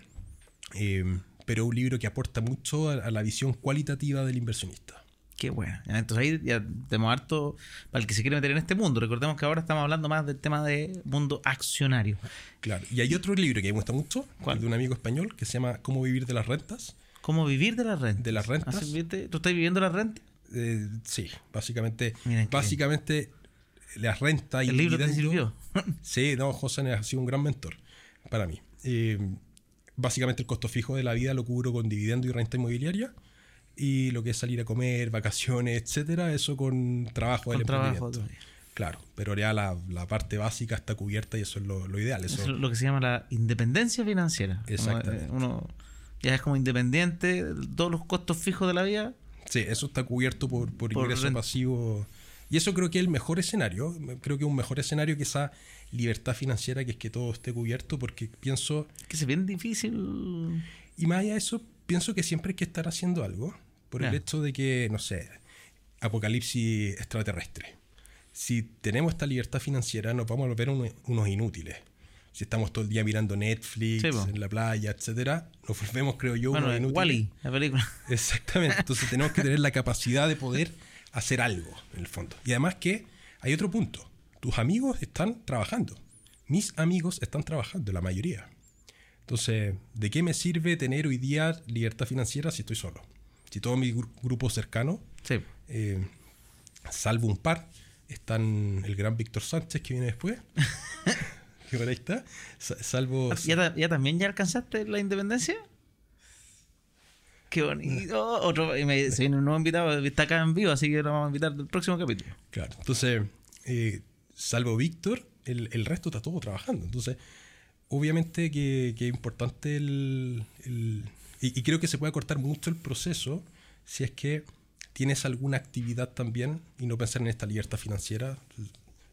eh, pero es un libro que aporta mucho a, a la visión cualitativa del inversionista. Qué bueno. Entonces ahí ya tenemos harto para el que se quiere meter en este mundo. Recordemos que ahora estamos hablando más del tema de mundo accionario. Claro, y hay otro libro que me gusta mucho, ¿Cuál? de un amigo español, que se llama Cómo vivir de las rentas. ¿Cómo vivir de las rentas? De las rentas. ¿Tú estás viviendo las rentas? Eh, sí, básicamente, básicamente las rentas y ¿El libro te sirvió? [laughs] Sí, no, José ha sido un gran mentor para mí. Eh, básicamente el costo fijo de la vida lo cubro con dividendo y renta inmobiliaria y lo que es salir a comer, vacaciones, etcétera, eso con trabajo del Con trabajo emprendimiento. Claro, pero ya la, la parte básica está cubierta y eso es lo, lo ideal. Eso, Eso es lo que se llama la independencia financiera. Como, Exactamente. eh, Uno ya es como independiente, todos los costos fijos de la vida. Sí, eso está cubierto por, por, Por ingreso renta. pasivo. Y eso creo que es el mejor escenario. Creo que un mejor escenario que esa libertad financiera, que es que todo esté cubierto, porque pienso, Que se bien difícil. y más allá de eso, pienso que siempre hay que estar haciendo algo, por el hecho de que, no sé, apocalipsis extraterrestre. Si tenemos esta libertad financiera, nos vamos a volver unos, unos inútiles. Si estamos todo el día mirando Netflix, Sí, en la playa, etcétera, nos volvemos, creo yo, Bueno, unos inútiles. Wally, la película. [laughs] Exactamente. Entonces tenemos que tener la capacidad de poder hacer algo, en el fondo. Y además que hay otro punto. Tus amigos están trabajando. Mis amigos están trabajando, la mayoría. Entonces, ¿de qué me sirve tener hoy día libertad financiera si estoy solo? Si todo mi gru- grupo cercano, Sí. eh, salvo un par, están el gran Víctor Sánchez que viene después, [laughs] que por ahí está, sa- salvo... ¿Ya, ta- ya también ya alcanzaste la independencia? Qué bonito. Otro, y me- se viene un nuevo invitado, está acá en vivo, así que lo vamos a invitar del próximo capítulo. Claro, entonces, eh, salvo Víctor, el, el resto está todo trabajando. Entonces, obviamente que, que es importante el... el- y, y creo que se puede cortar mucho el proceso si es que tienes alguna actividad también y no pensar en esta libertad financiera.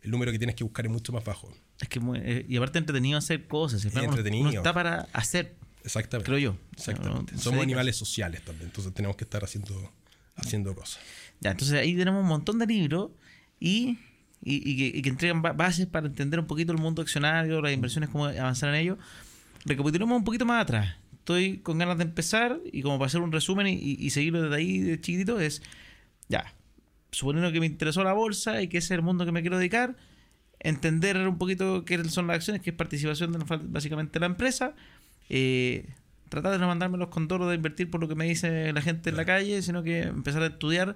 El número que tienes que buscar es mucho más bajo. Es que muy- eh, y aparte entretenido hacer cosas. al final uno- entretenido. Uno está para hacer, Exactamente. creo yo. Exactamente. No- Somos animales sociales también, entonces tenemos que estar haciendo, haciendo cosas. Ya, entonces ahí tenemos un montón de libros y, y- y que, y que entregan ba- bases para entender un poquito el mundo accionario, las inversiones, cómo avanzar en ello. Recapitulemos un poquito más atrás. Estoy con ganas de empezar y como para hacer un resumen y, y- seguirlo desde ahí de chiquitito es, ya, suponiendo que me interesó la bolsa y que ese es el mundo que me quiero dedicar, entender un poquito qué son las acciones, qué es participación de básicamente de la empresa, eh, tratar de no mandarme los condoros de invertir por lo que me dice la gente en la calle, sino que empezar a estudiar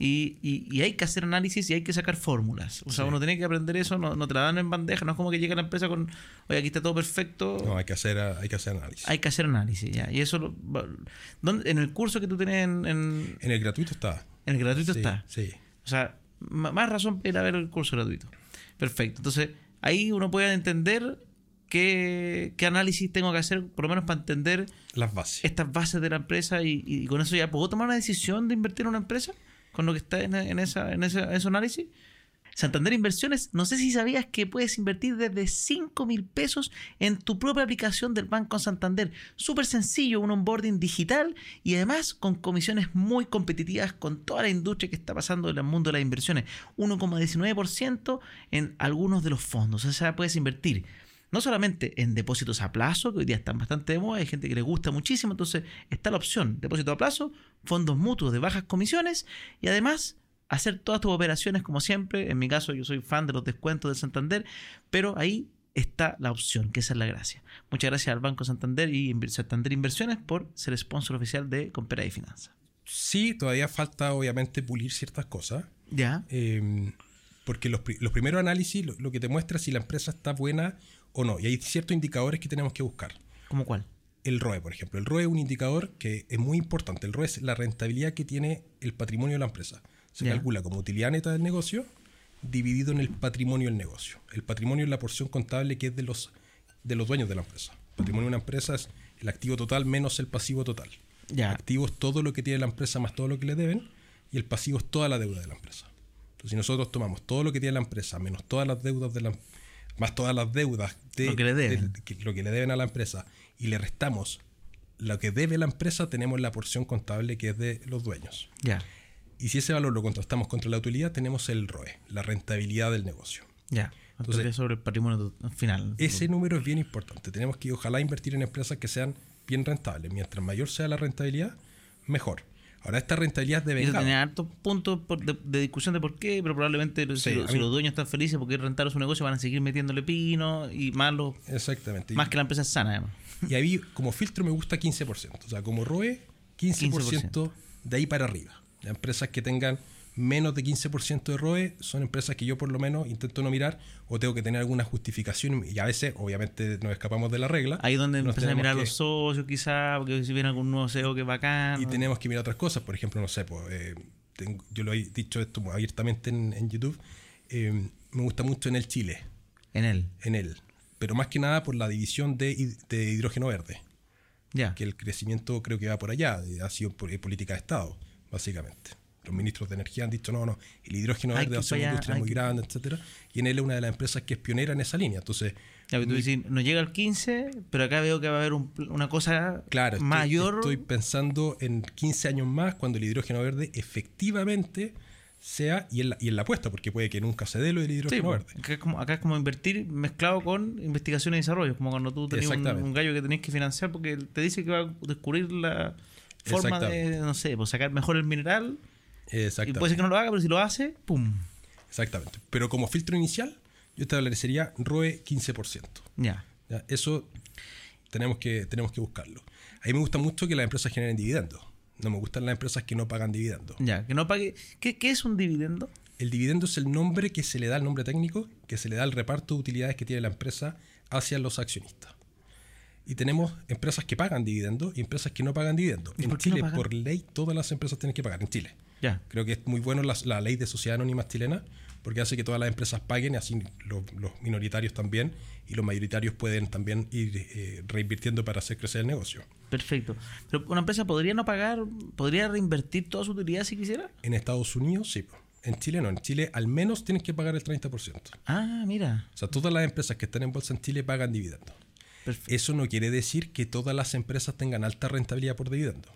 y, y- y hay que hacer análisis y hay que sacar fórmulas. O sea, Sí. uno tiene que aprender eso, no, no te la dan en bandeja, no es como que llega la empresa con, oye, aquí está todo perfecto. No, hay que hacer, hay que hacer análisis. Hay que hacer análisis, ya. Y eso, ¿dónde- en el curso que tú tienes en, en- En el gratuito está. en el gratuito Sí, está. Sí. O sea, más razón para ir a ver el curso gratuito. Perfecto. Entonces, ahí uno puede entender qué, qué análisis tengo que hacer, por lo menos para entender Las bases. estas bases de la empresa y, y con eso ya puedo tomar una decisión de invertir en una empresa con lo que está en, en ese análisis. Santander Inversiones, no sé si sabías que puedes invertir desde 5 mil pesos en tu propia aplicación del Banco Santander. Súper sencillo, un onboarding digital y además con comisiones muy competitivas con toda la industria que está pasando en el mundo de las inversiones. 1,19% en algunos de los fondos. O sea, puedes invertir no solamente en depósitos a plazo, que hoy día están bastante de moda, hay gente que le gusta muchísimo, entonces está la opción, depósito a plazo, fondos mutuos de bajas comisiones y además hacer todas tus operaciones como siempre. En mi caso yo soy fan de los descuentos de Santander, pero ahí está la opción, que esa es la gracia. Muchas gracias al Banco Santander y Santander Inversiones por ser sponsor oficial de Compera y Finanzas. Sí, todavía falta obviamente pulir ciertas cosas. Ya, eh, porque los, los primeros análisis lo, lo que te muestra es si la empresa está buena o no. Y hay ciertos indicadores que tenemos que buscar. ¿cómo cuál? el ROE, por ejemplo. El ROE es un indicador que es muy importante. El ROE es la rentabilidad que tiene el patrimonio de la empresa. Se calcula como utilidad neta del negocio dividido en el patrimonio del negocio. El patrimonio es la porción contable que es de los, de los dueños de la empresa. El patrimonio de una empresa es el activo total menos el pasivo total. Ya. Activo es todo lo que tiene la empresa más todo lo que le deben y el pasivo es toda la deuda de la empresa. Entonces, si nosotros tomamos todo lo que tiene la empresa menos todas las deudas de la más todas las deudas de Lo que le deben. del- que- lo que le deben a la empresa y le restamos lo que debe la empresa, tenemos la porción contable que es de los dueños. Ya. Y si ese valor lo contrastamos contra la utilidad, tenemos el ROE, la rentabilidad del negocio. Ya. Entonces- Entonces, sobre el patrimonio final. Ese número es bien importante. Tenemos que ojalá invertir en empresas que sean bien rentables. Mientras mayor sea la rentabilidad, mejor. Ahora, esta rentabilidad de vengado. tiene hartos puntos por- de, de discusión de por qué, pero probablemente si, lo- los dueños están felices porque es rentable su negocio, van a seguir metiéndole pino y más, los- Exactamente. más que la empresa es sana, además. Y ahí, como filtro, me gusta 15%. O sea, como ROE, 15%, de ahí para arriba. Las empresas que tengan menos de 15% de ROE son empresas que yo por lo menos intento no mirar o tengo que tener alguna justificación y a veces, obviamente, nos escapamos de la regla. Ahí donde Nos empiezan a mirar que- los socios, quizás, porque si viene algún nuevo CEO que es bacán. Y tenemos que mirar otras cosas, por ejemplo, no sé, pues, eh, tengo- yo lo he dicho esto abiertamente en, en YouTube, eh, me gusta mucho en el Chile, En él. en él, pero más que nada por la división de, de hidrógeno verde, Ya. que el crecimiento creo que va por allá, ha sido por, eh, política de Estado, básicamente. Los ministros de energía han dicho, no, no, el hidrógeno verde va a ser una industria muy que- grande, etcétera Y en él es una de las empresas que es pionera en esa línea. Entonces, Ya, tú dices, no llega al 15, pero acá veo que va a haber un una cosa Claro, estoy, mayor. estoy pensando en 15 años más cuando el hidrógeno verde efectivamente sea, y en la, y en la apuesta, porque puede que nunca se dé lo del hidrógeno verde. acá, es como, acá es como invertir mezclado con investigación y desarrollo. Como cuando tú tenías un, un gallo que tenías que financiar porque te dice que va a descubrir la forma de, no sé, pues sacar mejor el mineral. Y Exactamente. puede ser que no lo haga, pero si lo hace, ¡pum! Exactamente. Pero como filtro inicial, yo establecería ROE 15%. Ya. ¿ya? Eso tenemos que, tenemos que buscarlo. A mí me gusta mucho que las empresas generen dividendos. No me gustan las empresas que no pagan dividendos. Ya, que no pague. ¿Qué, qué es un dividendo? El dividendo es el nombre que se le da, el nombre técnico, que se le da al reparto de utilidades que tiene la empresa hacia los accionistas. Y tenemos empresas que pagan dividendos y empresas que no pagan dividendos. ¿Y En no Chile, por ley, todas las empresas tienen que pagar. En Chile. Ya. Creo que es muy bueno la, la ley de sociedad anónima chilena porque hace que todas las empresas paguen y así los, los minoritarios también y los mayoritarios pueden también ir eh, reinvirtiendo para hacer crecer el negocio. Perfecto. Pero una empresa podría no pagar, podría reinvertir toda su utilidad si quisiera. En Estados Unidos, sí. En Chile no. En Chile al menos tienes que pagar el 30%. Ah, mira. O sea, todas las empresas que están en bolsa en Chile pagan dividendos. Perfecto. Eso no quiere decir que todas las empresas tengan alta rentabilidad por dividendos.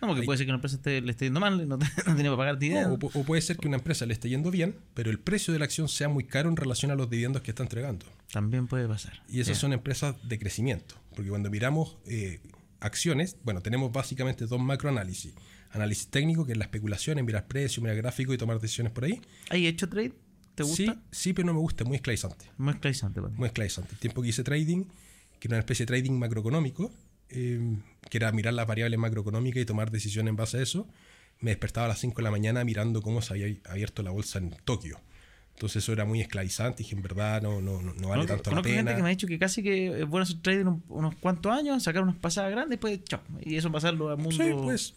No, porque Ahí- puede ser que una empresa esté- le esté yendo mal, no, [laughs] no tiene para pagar No, dividendos. o, o puede ser que una empresa le esté yendo bien, pero el precio de la acción sea muy caro en relación a los dividendos que está entregando. También puede pasar. Y esas Ya. son empresas de crecimiento. Porque cuando miramos eh, acciones, bueno, tenemos básicamente dos macroanálisis. Análisis técnico, que es la especulación, en mirar precios, mirar gráficos y tomar decisiones por ahí. ¿Hay hecho trade? ¿Te gusta? Sí, sí, pero no me gusta, muy esclavizante. Muy esclavizante. Muy esclavizante. El tiempo que hice trading, que era una especie de trading macroeconómico, eh, que era mirar las variables macroeconómicas y tomar decisiones en base a eso, me despertaba a las 5 de la mañana mirando cómo se había abierto la bolsa en Tokio. Entonces eso era muy esclavizante y dije, en verdad no, no, no, no vale tanto la conozco gente pena. que me ha dicho que casi que es bueno hacer trading un- unos cuantos años, sacar unas pasadas grandes, después chao. Y eso pasarlo al mundo. Sí, pues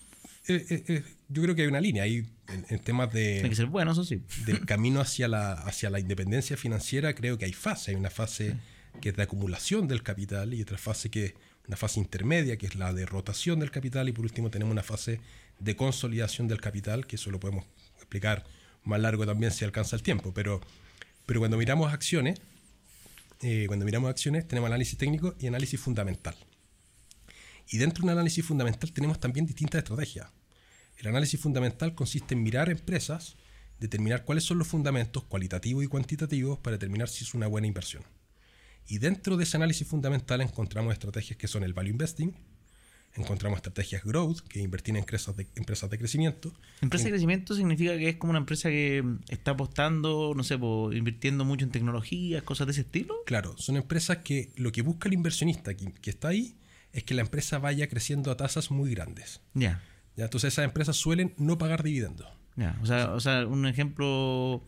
eh, eh, eh, yo creo que hay una línea ahí en, en temas Tiene que de, ser bueno, eso sí. del [laughs] camino hacia la, hacia la independencia financiera. Creo que hay fases. Hay una fase que es de acumulación del capital y otra fase que es una fase intermedia, que es la de rotación del capital. Y por último tenemos una fase de consolidación del capital, que eso lo podemos explicar más largo también si alcanza el tiempo. Pero, pero cuando miramos acciones, eh, cuando miramos acciones tenemos análisis técnico y análisis fundamental. Y dentro de un análisis fundamental tenemos también distintas estrategias. El análisis fundamental consiste en mirar empresas, determinar cuáles son los fundamentos cualitativos y cuantitativos para determinar si es una buena inversión. Y dentro de ese análisis fundamental encontramos estrategias que son el value investing, encontramos estrategias growth, que invertir en empresas de, empresas de crecimiento. Empresa de crecimiento significa que es como una empresa que está apostando, no sé, invirtiendo mucho en tecnologías, cosas de ese estilo. Claro, son empresas que lo que busca el inversionista que, que está ahí es que la empresa vaya creciendo a tasas muy grandes. Ya, ¿ya? Entonces esas empresas suelen no pagar dividendos. ya. O sea, o sea, un ejemplo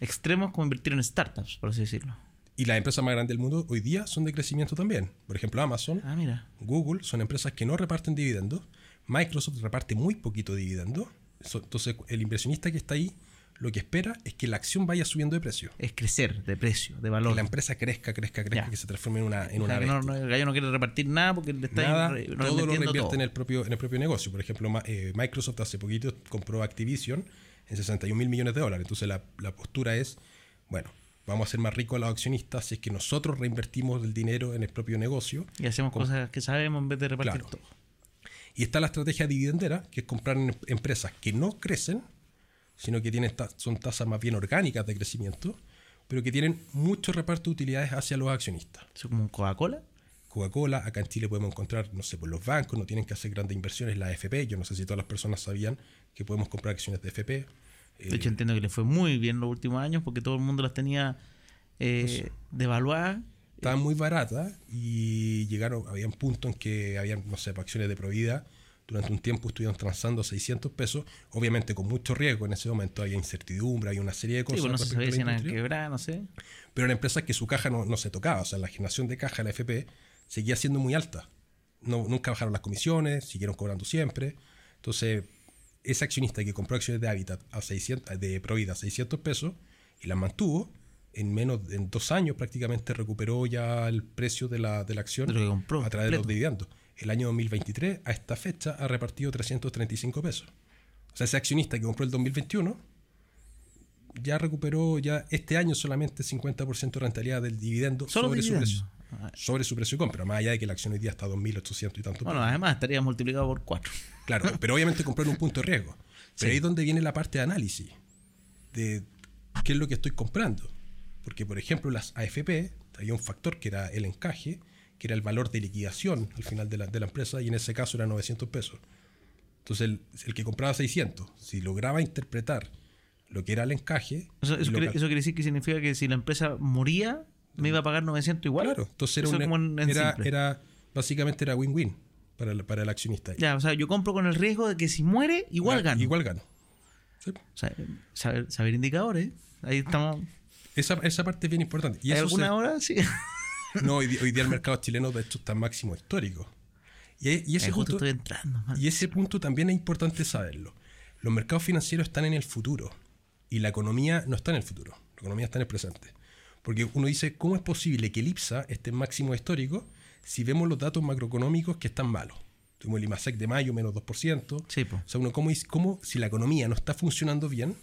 extremo es como invertir en startups, por así decirlo. Y las empresas más grandes del mundo hoy día son de crecimiento también. Por ejemplo, Amazon, Ah, mira. Google son empresas que no reparten dividendos. Microsoft reparte muy poquito dividendo. Entonces, el inversionista que está ahí lo que espera es que la acción vaya subiendo de precio. Es crecer de precio, de Que valor. la empresa crezca, crezca, crezca, Ya. que se transforme en una, en O una no, no, el gallo no quiere repartir nada porque le está Nada, re- todo lo todo. en el propio en el propio negocio. Por ejemplo, eh, Microsoft hace poquito compró Activision en 61 mil millones de dólares. Entonces la, la postura es, bueno, vamos a hacer más ricos a los accionistas si es que nosotros reinvertimos el dinero en el propio negocio. Y hacemos cosas que sabemos en vez de repartir Claro. todo. Y está la estrategia dividendera, que es comprar en empresas que no crecen, sino que tienen son tasas más bien orgánicas de crecimiento, pero que tienen mucho reparto de utilidades hacia los accionistas. Es como Coca-Cola. Coca-Cola, acá en Chile podemos encontrar, no sé, por los bancos, no tienen que hacer grandes inversiones, la AFP, yo no sé si todas las personas sabían que podemos comprar acciones de FP. De hecho, entiendo que le fue muy bien los últimos años porque todo el mundo las tenía eh, devaluadas. estaban muy baratas y llegaron, habían puntos en que habían, no sé, acciones de Provida, durante un tiempo estuvieron transando a 600 pesos, obviamente con mucho riesgo en ese momento, había incertidumbre, había una serie de Sí, cosas. pues no se sabía si quebrar, no sé. pero eran empresas que su caja no, no se tocaba, o sea, la generación de caja de la FP seguía siendo muy alta. No, nunca bajaron las comisiones, siguieron cobrando siempre. Entonces, ese accionista que compró acciones de Habitat a 600, de Provida a 600 pesos y las mantuvo, en menos de dos años prácticamente recuperó ya el precio de la, de la acción De a través de los dividendos. El año 2023, a esta fecha, ha repartido 335 pesos. O sea, ese accionista que compró el 2021 ya recuperó ya este año solamente 50% de rentabilidad del dividendo Solo sobre dividendo. su precio. Sobre su precio de compra, más allá de que la acción hoy día está a 2.800 y tanto. Bueno, además estaría multiplicado por 4. Claro, [laughs] pero obviamente comprar un punto de riesgo. Pero Sí. ahí es donde viene la parte de análisis de qué es lo que estoy comprando. Porque, por ejemplo, las AFP, había un factor que era el encaje, que era el valor de liquidación al final de la, de la empresa, y en ese caso era 900 pesos. Entonces, el, el que compraba 600, si lograba interpretar lo que era el encaje. Eso, quiere, eso quiere decir que significa que si la empresa moría, me iba a pagar 900 igual. Claro, entonces era, Eso un- como en- en era, era- básicamente era win-win para el, para el accionista. Ya, o sea, yo compro con el riesgo de que si muere, igual Ga- gano. Igual gano. Sí. O sea, saber, saber indicadores. Ahí estamos. Esa, esa parte es bien importante. Y ¿Hay eso alguna se- hora? Sí. [laughs] No, hoy, día- hoy día el mercado chileno de hecho está en máximo histórico. Y, y ese justo estoy entrando. y ese punto también es importante saberlo. Los mercados financieros están en el futuro y la economía no está en el futuro. La economía está en el presente. Porque uno dice, ¿cómo es posible que el IPSA esté en máximo histórico si vemos los datos macroeconómicos que están malos? Tuvimos el IMASEC de mayo, menos 2%. Sí. O sea, uno, ¿cómo, cómo si la economía no está funcionando bien,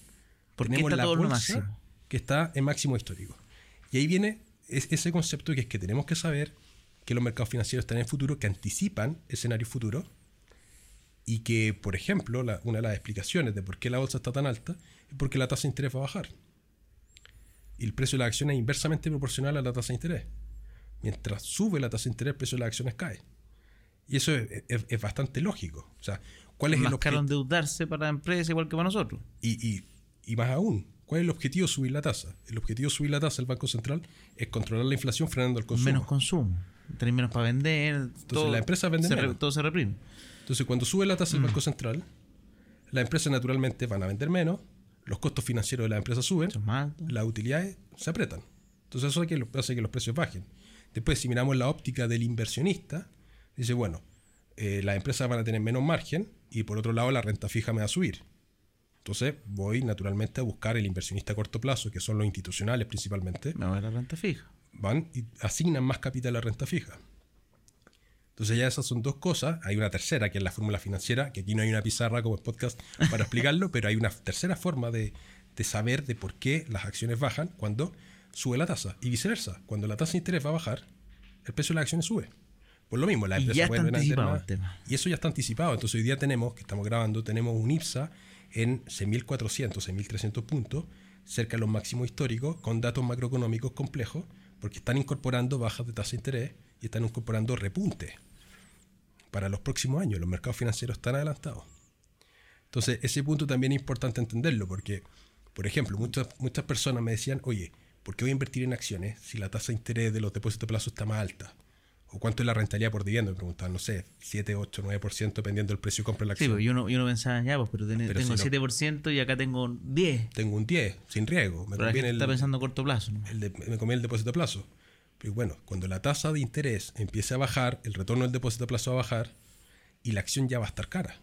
¿Por tenemos la bolsa que está en máximo histórico. Y ahí viene es- ese concepto que es que tenemos que saber que los mercados financieros están en el futuro, que anticipan escenarios futuros y que, por ejemplo, la- una de las explicaciones de por qué la bolsa está tan alta es porque la tasa de interés va a bajar. Y el precio de las acciones es inversamente proporcional a la tasa de interés. Mientras sube la tasa de interés, el precio de las acciones cae. Y eso es, es- es bastante lógico. O sea, ¿cuál es, Es el más caro objetivo? endeudarse para la empresa igual que para nosotros. Y, y- y más aún, ¿cuál es el objetivo de subir la tasa? El objetivo de subir la tasa del Banco Central es controlar la inflación frenando el consumo. Menos consumo. Tener menos para vender. todo, las empresas venden se re- menos. todo se reprime. Entonces, cuando sube la tasa del Banco Central, las empresas naturalmente van a vender menos, los costos financieros de las empresas suben, las utilidades se apretan. Entonces, eso hace que, hace que los precios bajen. Después, si miramos la óptica del inversionista, dice, bueno, eh, las empresas van a tener menos margen y por otro lado la renta fija me va a subir. Entonces, voy naturalmente a buscar el inversionista a corto plazo, que son los institucionales principalmente, a la renta fija. van y asignan más capital a la renta fija. Entonces ya esas son dos cosas. Hay una tercera, que es la fórmula financiera, que aquí no hay una pizarra como el podcast para explicarlo, [laughs] pero hay una tercera forma de, de saber de por qué las acciones bajan cuando sube la tasa. Y viceversa, cuando la tasa de interés va a bajar, el precio de las acciones sube. Por lo mismo, las Y empresas ya está vender anticipado más. el tema. Y eso ya está anticipado. Entonces hoy día tenemos, que estamos grabando, tenemos un IPSA en 6.400, 6.300 puntos, cerca de los máximos históricos, con datos macroeconómicos complejos, porque están incorporando bajas de tasa de interés y están incorporando repuntes para los próximos años. Los mercados financieros están adelantados. Entonces, ese punto también es importante entenderlo, porque, por ejemplo, muchas, muchas personas me decían, oye, ¿por qué voy a invertir en acciones si la tasa de interés de los depósitos a plazo está más alta? ¿O cuánto es la rentabilidad por dividendo? Me preguntaban, no sé, 7, 8, 9% dependiendo del precio de compra de la Sí, acción. pues, yo no, yo no pensaba, ya, pues, pero, ten- Pero tengo si no- 7% y acá tengo 10. Tengo un 10, sin riesgo. Me Pero conviene gente el, está pensando a corto plazo. ¿no? el de- me conviene el depósito a plazo. Pero bueno, cuando la tasa de interés empiece a bajar, el retorno del depósito a plazo va a bajar y la acción ya va a estar cara.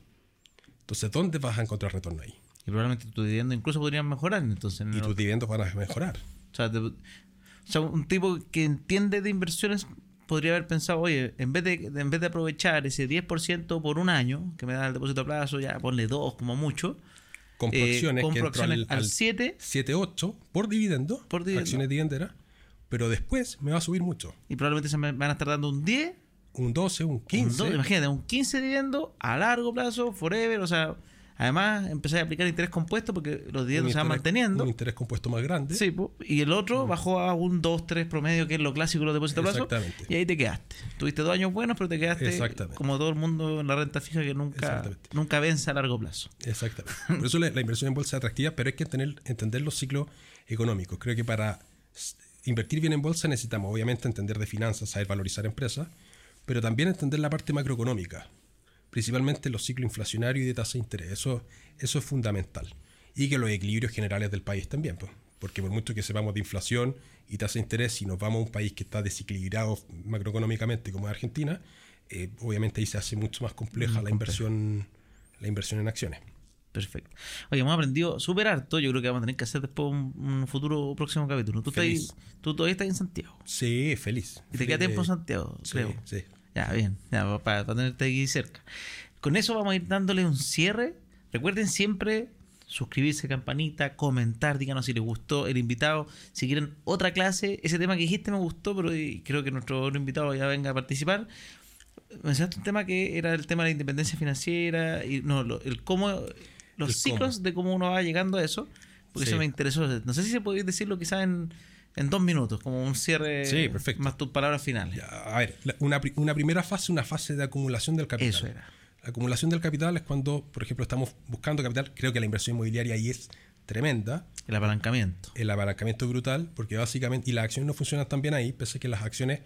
Entonces, ¿dónde vas a encontrar retorno ahí? Y probablemente tu dividendo incluso podrían mejorar. Entonces, Y tus dividendos van a mejorar. o, sea, te- o sea, un tipo que entiende de inversiones podría haber pensado, oye, en vez de, en vez de aprovechar ese 10% por un año, que me da el depósito a plazo, ya ponle dos como mucho, Compro eh, acciones compro acciones al, al 7 7, 8 por dividendo, Por dividendo. acciones dividenderas, pero después me va a subir mucho. y probablemente se me van a estar dando un 10 Un 12, un Un 15. do- imagínate, un 15 dividendo a largo plazo, forever, o sea, además empecé a aplicar interés compuesto porque los un dividendos se van manteniendo. Un interés compuesto más grande. Sí, y el otro bajó a un 2, 3 promedio, que es lo clásico de los depósitos a plazo. Exactamente. Y ahí te quedaste. Tuviste dos años buenos, pero te quedaste Exactamente. como todo el mundo en la renta fija que nunca, nunca vence a largo plazo. Exactamente. [laughs] Por eso la, la inversión en bolsa es atractiva, pero hay que tener, entender los ciclos económicos. Creo que para invertir bien en bolsa necesitamos, obviamente, entender de finanzas, saber valorizar empresas, pero también entender la parte macroeconómica, principalmente los ciclos inflacionarios y de tasa de interés. Eso, eso es fundamental. Y que los equilibrios generales del país también, pues. porque por mucho que sepamos de inflación y tasa de interés, si nos vamos a un país que está desequilibrado macroeconómicamente como es Argentina, eh, obviamente ahí se hace mucho más compleja la inversión, la inversión en acciones. Perfecto. Oye, hemos aprendido súper harto. Yo creo que vamos a tener que hacer después un, un futuro próximo capítulo. Tú, estás Feliz. tú todavía estás en Santiago. Sí, feliz. Y te queda tiempo en Santiago, Sí, creo. sí. Ya, bien, ya, para, tenerte aquí cerca. Con eso vamos a ir dándole un cierre. Recuerden siempre suscribirse, campanita, comentar, díganos si les gustó el invitado, si quieren otra clase, ese tema que dijiste me gustó, pero creo que nuestro otro invitado ya venga a participar. Mencionaste un tema que era el tema de la independencia financiera y no, lo- el cómo los ciclos de cómo uno va llegando a eso, porque Sí. eso me interesó. No sé si se podéis decirlo quizás en, en dos minutos, como un cierre Sí, perfecto. más tus palabras finales. Ya, a ver, una, una primera fase, una fase de acumulación del capital. Eso era. La acumulación del capital es cuando, por ejemplo, estamos buscando capital. Creo que la inversión inmobiliaria ahí es tremenda. El apalancamiento. El apalancamiento es brutal, porque básicamente, y las acciones no funcionan tan bien ahí, pese a que las acciones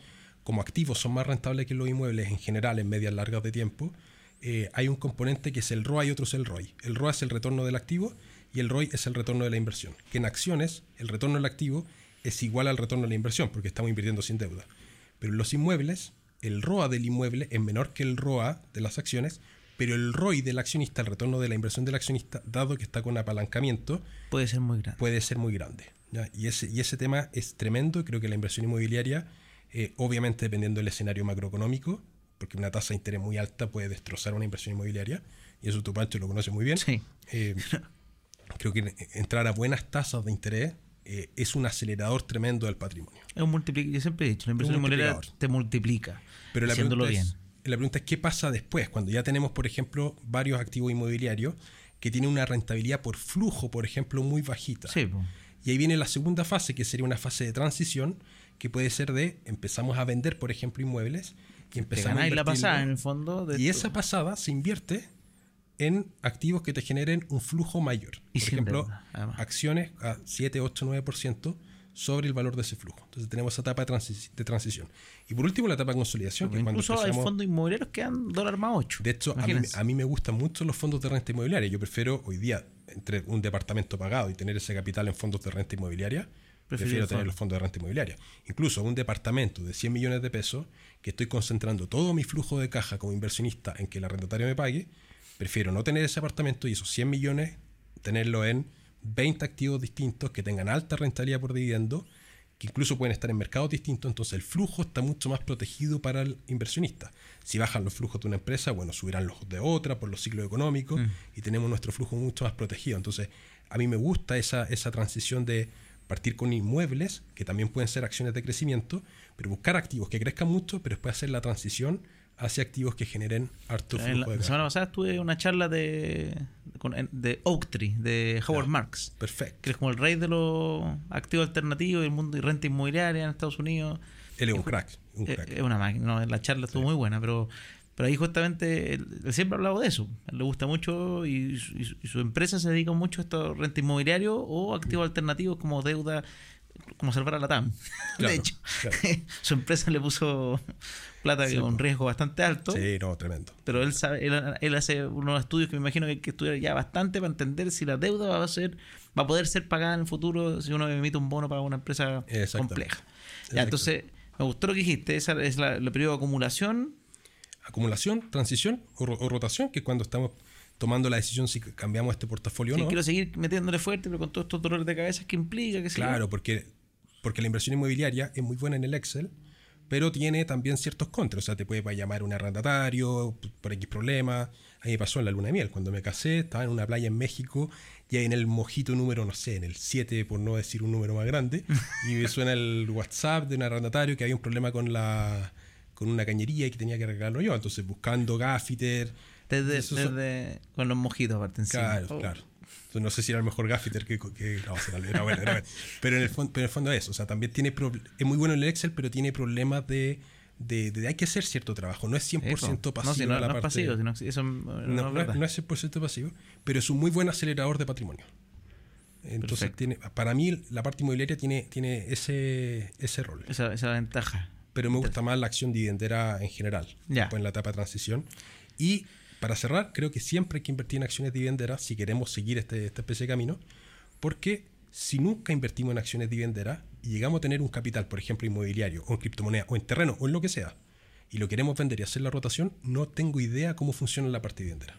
como activos son más rentables que los inmuebles en general en medias largas de tiempo. Eh, hay un componente que es el ROA y otro es el ROI. El ROA es el retorno del activo y el ROI es el retorno de la inversión. Que en acciones, el retorno del activo es igual al retorno de la inversión, porque estamos invirtiendo sin deuda. Pero en los inmuebles, el ROA del inmueble es menor que el ROA de las acciones, pero el ROI del accionista, el retorno de la inversión del accionista, dado que está con apalancamiento, Puede ser muy grande. puede ser muy grande. ¿ya? Y, ese, y ese tema es tremendo. Creo que la inversión inmobiliaria, eh, obviamente dependiendo del escenario macroeconómico, porque una tasa de interés muy alta puede destrozar una inversión inmobiliaria, y eso tu Pancho lo conoce muy bien. Sí. Eh, creo que entrar a buenas tasas de interés eh, es un acelerador tremendo del patrimonio. Es un. Yo siempre he dicho, la inversión inmobiliaria te multiplica. Pero la haciéndolo pregunta, bien. es, la pregunta es qué pasa después, cuando ya tenemos, por ejemplo, varios activos inmobiliarios que tienen una rentabilidad por flujo, por ejemplo, muy bajita. Sí, po. Y ahí viene la segunda fase, que sería una fase de transición, que puede ser de empezamos a vender, por ejemplo, inmuebles y te empezamos a la invertirlo. pasada en el fondo. De Y esa pasada se invierte en activos que te generen un flujo mayor. Y por ejemplo, acciones a 7, 8, 9% sobre el valor de ese flujo. Entonces tenemos esa etapa de, transi- de transición. Y por último, la etapa de consolidación, que es cuando Incluso hay fondos inmobiliarios que dan dólar más 8. De hecho, a mí, a mí me gustan mucho los fondos de renta inmobiliaria. Yo prefiero hoy día, entre un departamento pagado y tener ese capital en fondos de renta inmobiliaria, Prefiero tener los fondos de renta inmobiliaria. Incluso un departamento de 100 millones de pesos, que estoy concentrando todo mi flujo de caja como inversionista en que el arrendatario me pague, prefiero no tener ese apartamento y esos 100 millones tenerlo en 20 activos distintos que tengan alta rentabilidad por dividendo, que incluso pueden estar en mercados distintos, entonces el flujo está mucho más protegido para el inversionista. Si bajan los flujos de una empresa, bueno, subirán los de otra por los ciclos económicos y tenemos nuestro flujo mucho más protegido. Entonces, a mí me gusta esa, esa transición de partir con inmuebles, que también pueden ser acciones de crecimiento, pero buscar activos que crezcan mucho, pero después hacer la transición hacia activos que generen harto flujo la, de la semana pasada estuve una charla de, de Oak Tree, de Howard Ya. Marks, Perfecto. que es como el rey de los activos alternativos del mundo y renta inmobiliaria en Estados Unidos. Él es un crack. Un crack. Es una máquina, no, la charla estuvo muy buena, pero, pero ahí justamente él, él siempre ha hablado de eso. A él le gusta mucho y, su- y su- y su empresa se dedica mucho a esto renta inmobiliario o activos alternativos como deuda como salvar a la TAM. [laughs] Claro, de hecho, claro. [laughs] su empresa le puso plata Sí, con un riesgo bastante alto. Sí, no, tremendo. Pero él sabe, él, él hace unos estudios que me imagino que hay que estudiar ya bastante para entender si la deuda va a ser, va a poder ser pagada en el futuro si uno emite un bono para una empresa compleja. Ya, entonces, me gustó lo que dijiste, esa es la, el periodo de acumulación. Acumulación, transición o, o rotación, que es cuando estamos tomando la decisión si cambiamos este portafolio Sí, o no. quiero seguir metiéndole fuerte, pero con todos estos dolores de cabeza que implica que Claro, porque, porque la inversión inmobiliaria es muy buena en el Excel, pero tiene también ciertos contras. O sea, te puede llamar un arrendatario por X problema. A mí me pasó en la luna de miel. Cuando me casé, estaba en una playa en México y ahí en el mojito número, no sé, en el 7, por no decir un número más grande, [laughs] y me suena el WhatsApp de un arrendatario que había un problema con la con una cañería y que tenía que arreglarlo yo. Entonces, buscando gaffiter. Desde, Esos son- desde- con los mojitos aparte encima. Claro, Oh. claro. Entonces, no sé si era el mejor gaffiter que, que no, será- era bueno, era bueno. Pero en el fondo, pero en el fondo es eso. O sea, también tiene proble- es muy bueno en el Excel, pero tiene problemas de, de, de- hay que hacer cierto trabajo. No es 100% Eso. pasivo No, si no, la no es pasivo, sino que eso no, no, es no es- verdad. no es 100% pasivo, pero es un muy buen acelerador de patrimonio. Entonces, Perfecto. tiene, para mí, la parte inmobiliaria tiene, tiene ese, ese rol. esa, esa ventaja. Pero me gusta más la acción dividendera en general, Ya. después en la etapa de transición. Y para cerrar, creo que siempre hay que invertir en acciones dividenderas si queremos seguir este, esta especie de camino, porque si nunca invertimos en acciones dividenderas y llegamos a tener un capital, por ejemplo, inmobiliario o en criptomoneda o en terreno o en lo que sea, y lo queremos vender y hacer la rotación, no tengo idea cómo funciona la parte dividendera,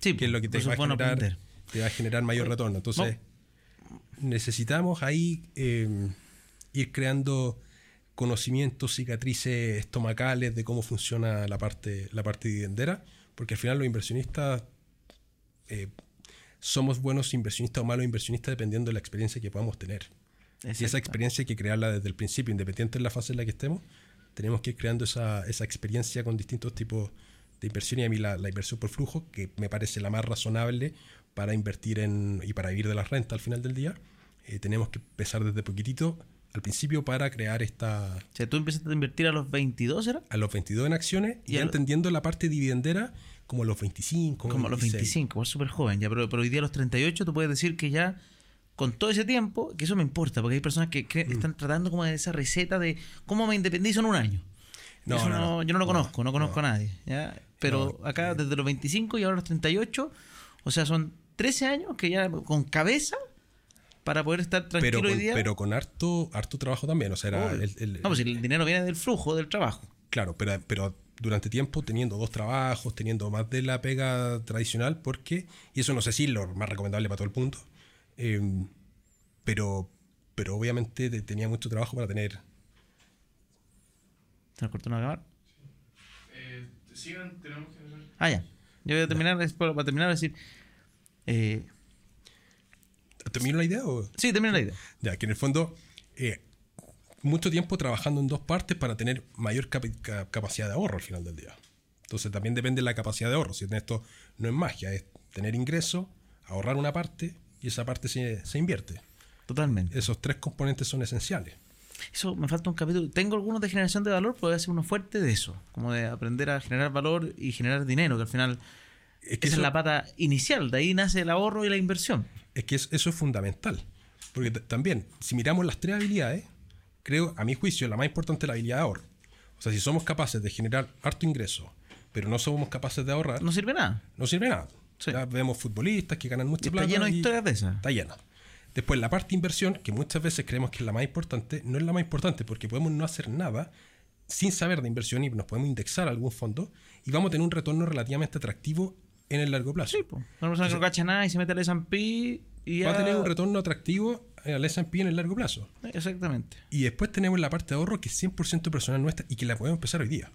Sí, que es lo que te por eso va, bueno generar, te va a generar mayor retorno. Entonces, necesitamos ahí eh, ir creando conocimientos, cicatrices estomacales de cómo funciona la parte, la parte dividendera, porque al final los inversionistas eh, somos buenos inversionistas o malos inversionistas dependiendo de la experiencia que podamos tener. Y esa experiencia hay que crearla desde el principio, independiente de la fase en la que estemos, tenemos que ir creando esa, esa experiencia con distintos tipos de inversión y a mí la, la inversión por flujo, que me parece la más razonable para invertir en y para vivir de la renta al final del día, eh, tenemos que empezar desde poquitito al principio para crear esta, O sea, tú empezaste a invertir a los 22, ¿era? a los 22 en acciones y, Y al- entendiendo la parte dividendera como a los 25, Como a los 26. 25, vos súper joven ya, pero, pero hoy día a los 38 tú puedes decir que ya con todo ese tiempo, que eso me importa, porque hay personas que creen- Mm. están tratando como de esa receta de cómo me independizo en un año. No, Eso no, no. yo no lo No, conozco, no, conozco no. a nadie. ¿ya? Pero acá eh. desde los 25 y ahora los 38, o sea, son 13 años que ya con cabeza para poder estar tranquilo Pero hoy con, día. pero con harto, harto trabajo también. O sea, era el- el- no, pues si el dinero viene del flujo del trabajo. Claro, pero, pero durante tiempo teniendo dos trabajos, teniendo más de la pega tradicional, porque, y eso no sé si es lo más recomendable para todo el mundo, eh, pero, pero obviamente te- tenía mucho trabajo para tener... ¿Se nos cortó una cámara? Eh, sigan, tenemos que. Ah, ya. Yo voy a terminar, para terminar, decir. Eh, ¿Termino la idea o...? sí, termina la idea. Ya, que en el fondo, eh, mucho tiempo trabajando en dos partes para tener mayor capi- ca- capacidad de ahorro al final del día. Entonces también depende de la capacidad de ahorro. Si esto no es magia, es tener ingreso, ahorrar una parte y esa parte se, se invierte. Totalmente. Esos tres componentes son esenciales. Eso me falta un capítulo. Tengo algunos de generación de valor, pero voy a hacer uno fuerte de eso. Como de aprender a generar valor y generar dinero, que al final Es que esa eso, es la pata inicial. De ahí nace el ahorro y la inversión. es que es- eso es fundamental. Porque también, si miramos las tres habilidades, creo, a mi juicio, la más importante es la habilidad de ahorro. O sea, si somos capaces de generar harto ingreso, pero no somos capaces de ahorrar, No sirve nada. no sirve nada. Sí. Ya vemos futbolistas que ganan Y mucha está plata. lleno de y- historias de esas. Está llena. Después, la parte de inversión, que muchas veces creemos que es la más importante, no es la más importante porque podemos no hacer nada sin saber de inversión y nos podemos indexar a algún fondo y vamos a tener un retorno relativamente atractivo en el largo plazo. Sí, pues. Una persona que no cacha nada y se mete al S&P y ya... Va a tener un retorno atractivo al S&P en el largo plazo. Exactamente. Y después tenemos la parte de ahorro que es 100% personal nuestra y que la podemos empezar hoy día.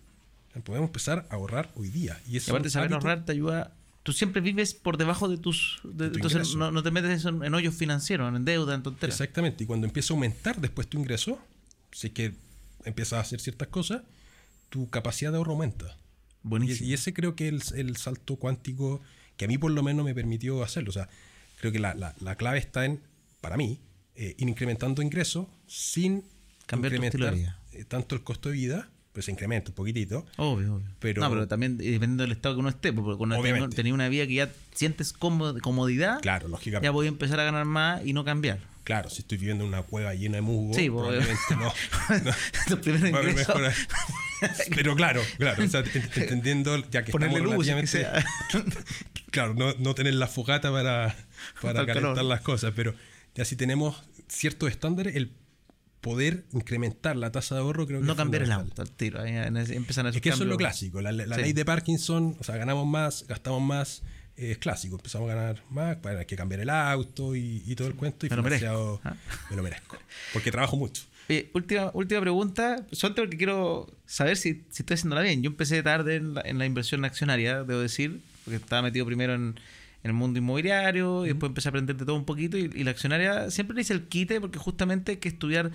La podemos empezar a ahorrar hoy día. Y, Y aparte saber ahorrar te ayuda... Tú siempre vives por debajo de tus... de- De tu entonces no, no te metes en, en hoyos financieros, en deuda, en tonteras. Exactamente. Y cuando empieza a aumentar después tu ingreso, si es que empiezas a hacer ciertas cosas, tu capacidad de ahorro aumenta. Y, Buenísimo. y ese creo que es el, el salto cuántico que a mí por lo menos me permitió hacerlo. O sea, creo que la, la- la clave está en, para mí, eh, ir incrementando ingresos sin Cambiar incrementar eh, tanto el costo de vida, pues se incrementa un poquitito. Obvio, obvio. Pero- no, pero también eh, dependiendo del estado que uno esté, porque cuando tenés una vida que ya sientes comodidad, Claro, lógicamente. ya voy a empezar a ganar más y no cambiar. Claro, si estoy viviendo en una cueva llena de musgo, Sí, probablemente no. [laughs] no. Los primeros Va a haber ingresos, mejora. [laughs] Pero claro, claro, o sea, ent- entendiendo ya que ponerle estamos luz, que sea. [laughs] claro, no, no tener la fogata para, para calentar calor. las cosas, pero ya si tenemos ciertos estándares, el poder incrementar la tasa de ahorro creo que no es cambiar el auto al tiro. ahí empiezan a Es que eso es lo clásico, la, la Sí. ley de Parkinson, o sea, ganamos más, gastamos más, es clásico, empezamos a ganar más, para que cambiar el auto y, y todo el cuento, y Me lo merezco. Ah. me lo merezco, porque trabajo mucho. Oye, última, última pregunta, solamente porque quiero saber si, si estoy haciéndola bien. Yo empecé tarde en la, en la inversión accionaria, debo decir, porque estaba metido primero en, en el mundo inmobiliario y después empecé a aprender de todo un poquito. Y, y la accionaria siempre le hice el quite porque justamente hay que estudiar,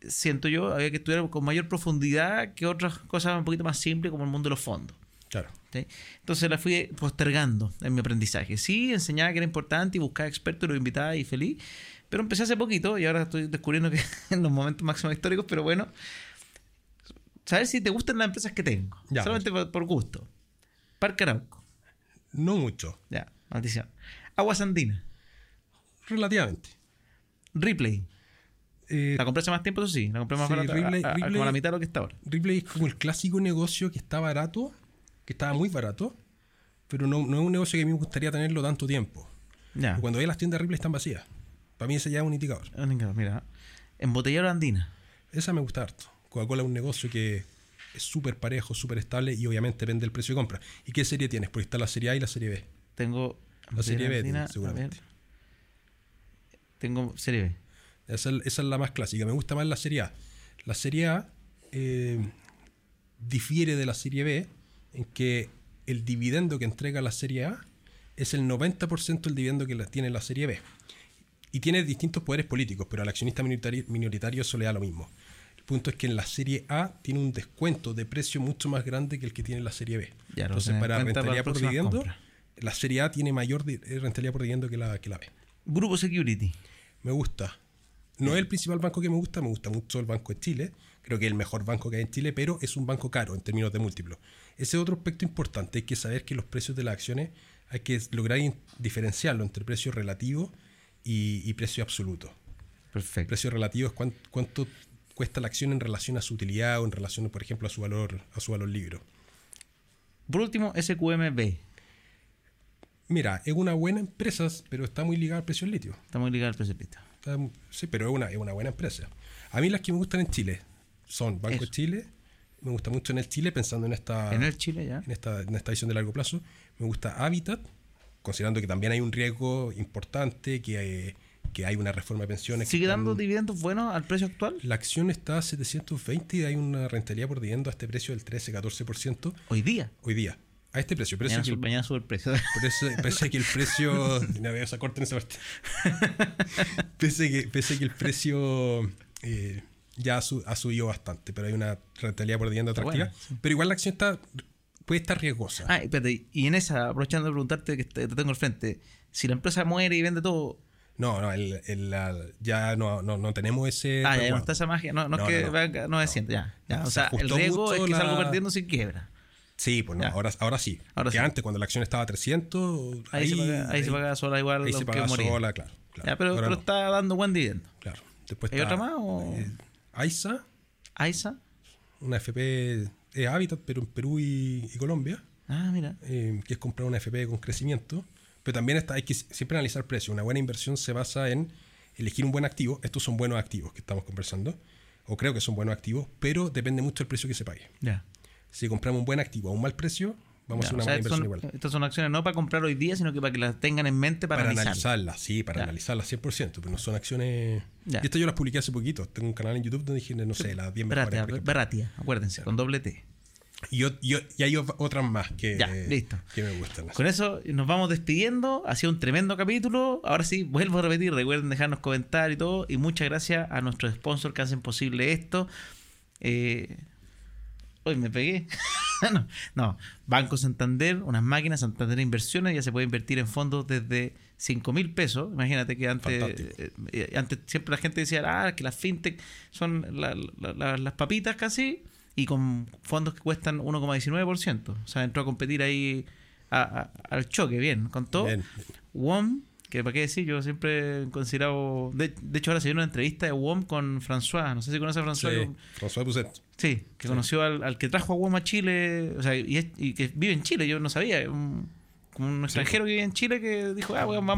siento yo, había que estudiar con mayor profundidad que otras cosas un poquito más simples como el mundo de los fondos. Claro. ¿sí? Entonces la fui postergando en mi aprendizaje. Sí, enseñaba que era importante y buscaba expertos y los invitaba y feliz. Pero empecé hace poquito y ahora estoy descubriendo que [laughs] en los momentos máximos históricos, pero bueno, saber si te gustan las empresas que tengo. Ya, Solamente por, por gusto. Parque Arauco. No mucho, Ya, maldición. Aguas Andinas. relativamente. Ripley. Eh, La compré hace más tiempo, eso sí. La compré más Sí, barata, Ripley- a- a- Ripley- como a la mitad de lo que está ahora. Ripley es como el clásico negocio que está barato, que estaba muy barato, pero no, no es un negocio que a mí me gustaría tenerlo tanto tiempo. Ya. Cuando veis las tiendas Ripley están vacías. Para mí ese ya es un indicador. Mira, mira. Embotellador Andina. Esa me gusta harto. Coca-Cola es un negocio que es súper parejo, súper estable y obviamente depende del precio de compra. ¿Y qué serie tienes? Porque está la serie A y la serie B. Tengo. La serie B, Andina, seguramente. Tengo serie B. Esa, es- esa es la más clásica. Me gusta más la serie A. La serie A eh, difiere de la serie B en que el dividendo que entrega la serie A es el 90% del dividendo que tiene la serie B. Y tiene distintos poderes políticos, pero al accionista minoritario, minoritario eso le da lo mismo. El punto es que en la serie A tiene un descuento de precio mucho más grande que el que tiene la serie B. Ya, Entonces, para rentabilidad por dividendo, la serie A tiene mayor eh, rentabilidad por dividendo que la, que la B. Grupo Security. Me gusta. No es el principal banco que me gusta, me gusta mucho el Banco de Chile. Creo que es el mejor banco que hay en Chile, pero es un banco caro en términos de múltiplos. Ese es otro aspecto importante. Hay que saber que los precios de las acciones hay que lograr diferenciarlo entre precio relativo y, y precio absoluto. El Perfecto. precio relativo es cuán- cuánto cuesta la acción en relación a su utilidad o en relación, por ejemplo, a su valor, a su valor libro. Por último, SQMB. Mira, es una buena empresa, pero está muy ligada al precio del litio. Está muy ligado al precipito. Está- sí, pero es una, es una buena empresa. A mí las que me gustan en Chile son Banco de Chile, me gusta mucho en el Chile pensando en esta, En el Chile ya. en esta, en esta visión de largo plazo. Me gusta Habitat, considerando que también hay un riesgo importante, que, eh, que hay una reforma de pensiones. ¿Sigue están- dando dividendos buenos al precio actual? La acción está a 720 y hay una rentabilidad por dividendo a este precio del 13-14% Hoy día. hoy día. A este precio. Pero Mañana, que sube, el, mañana sube el precio. [laughs] Pese, pese que el precio. No, esa corta en esa parte. [laughs] Pese que, pese que el precio eh, ya ha, su- ha subido bastante, pero hay una rentabilidad por dividendo atractiva. buena, sí. Pero igual la acción está puede estar riesgosa. ah, espérate. Y en esa, aprovechando de preguntarte que te, te tengo al frente, si la empresa muere y vende todo. No, no, el- el- ya no, no, no tenemos ese. Ah, ya no está esa magia. No, no, No, es que no, desciende, ya. ya. O se sea, el riesgo es que la- salgo perdiendo sin quiebra. Sí, pues no, ahora, ahora sí. Ahora que sí. antes, cuando la acción estaba a 300. Ahí, se paga, ahí se paga sola igual ahí se que paga moría. sola, claro. claro. Ya, pero, pero está dando buen dividendo. claro. Después ¿Hay está, otra más o- eh, AISA, AISA. una FP de Habitat, pero en Perú y, y Colombia. Ah, mira. eh, que es comprar una FP con crecimiento. Pero también está, hay que siempre analizar precio. Una buena inversión se basa en elegir un buen activo. Estos son buenos activos que estamos conversando. O creo que son buenos activos, pero depende mucho del precio que se pague. Ya. Si compramos un buen activo a un mal precio, vamos a hacer una o sea, buena estas inversión son, igual. estas son acciones no para comprar hoy día, sino que para que las tengan en mente para, Para, analizar. analizarlas, sí, para analizarlas 100%, pero no son acciones... Ya. Y esto yo las publiqué hace poquito. Tengo un canal en YouTube donde dije, no sé, las 10 mejores. Beratia, por ejemplo. Beratia, acuérdense, con doble T. Y, yo- yo- y hay ot- otras más que, Ya, listo. que me gustan. Con eso nos vamos despidiendo. Ha sido un tremendo capítulo. Ahora sí, vuelvo a repetir. Recuerden dejarnos comentarios y todo. Y muchas gracias a nuestros sponsors que hacen posible esto. Eh, Hoy me pegué. [laughs] no, no, Banco Santander, unas máquinas Santander Inversiones, ya se puede invertir en fondos desde 5 mil pesos. Imagínate que antes, eh, eh, antes siempre la gente decía, ah, que las fintech son la- la- la- las papitas casi. y con fondos que cuestan 1,19%. O sea, entró a competir ahí a- a- al choque, bien, con todo. Bien. WOM, que para qué decir, yo siempre he considerado. De, de hecho, ahora se dio una entrevista de WOM con François. No sé si conoce a François. Sí, François Pousset. Sí, que conoció al, al que trajo a WOM a Chile. O sea, y, es- y que vive en Chile, yo no sabía. Un, como un extranjero que vive en Chile que dijo, ah, weón, vamos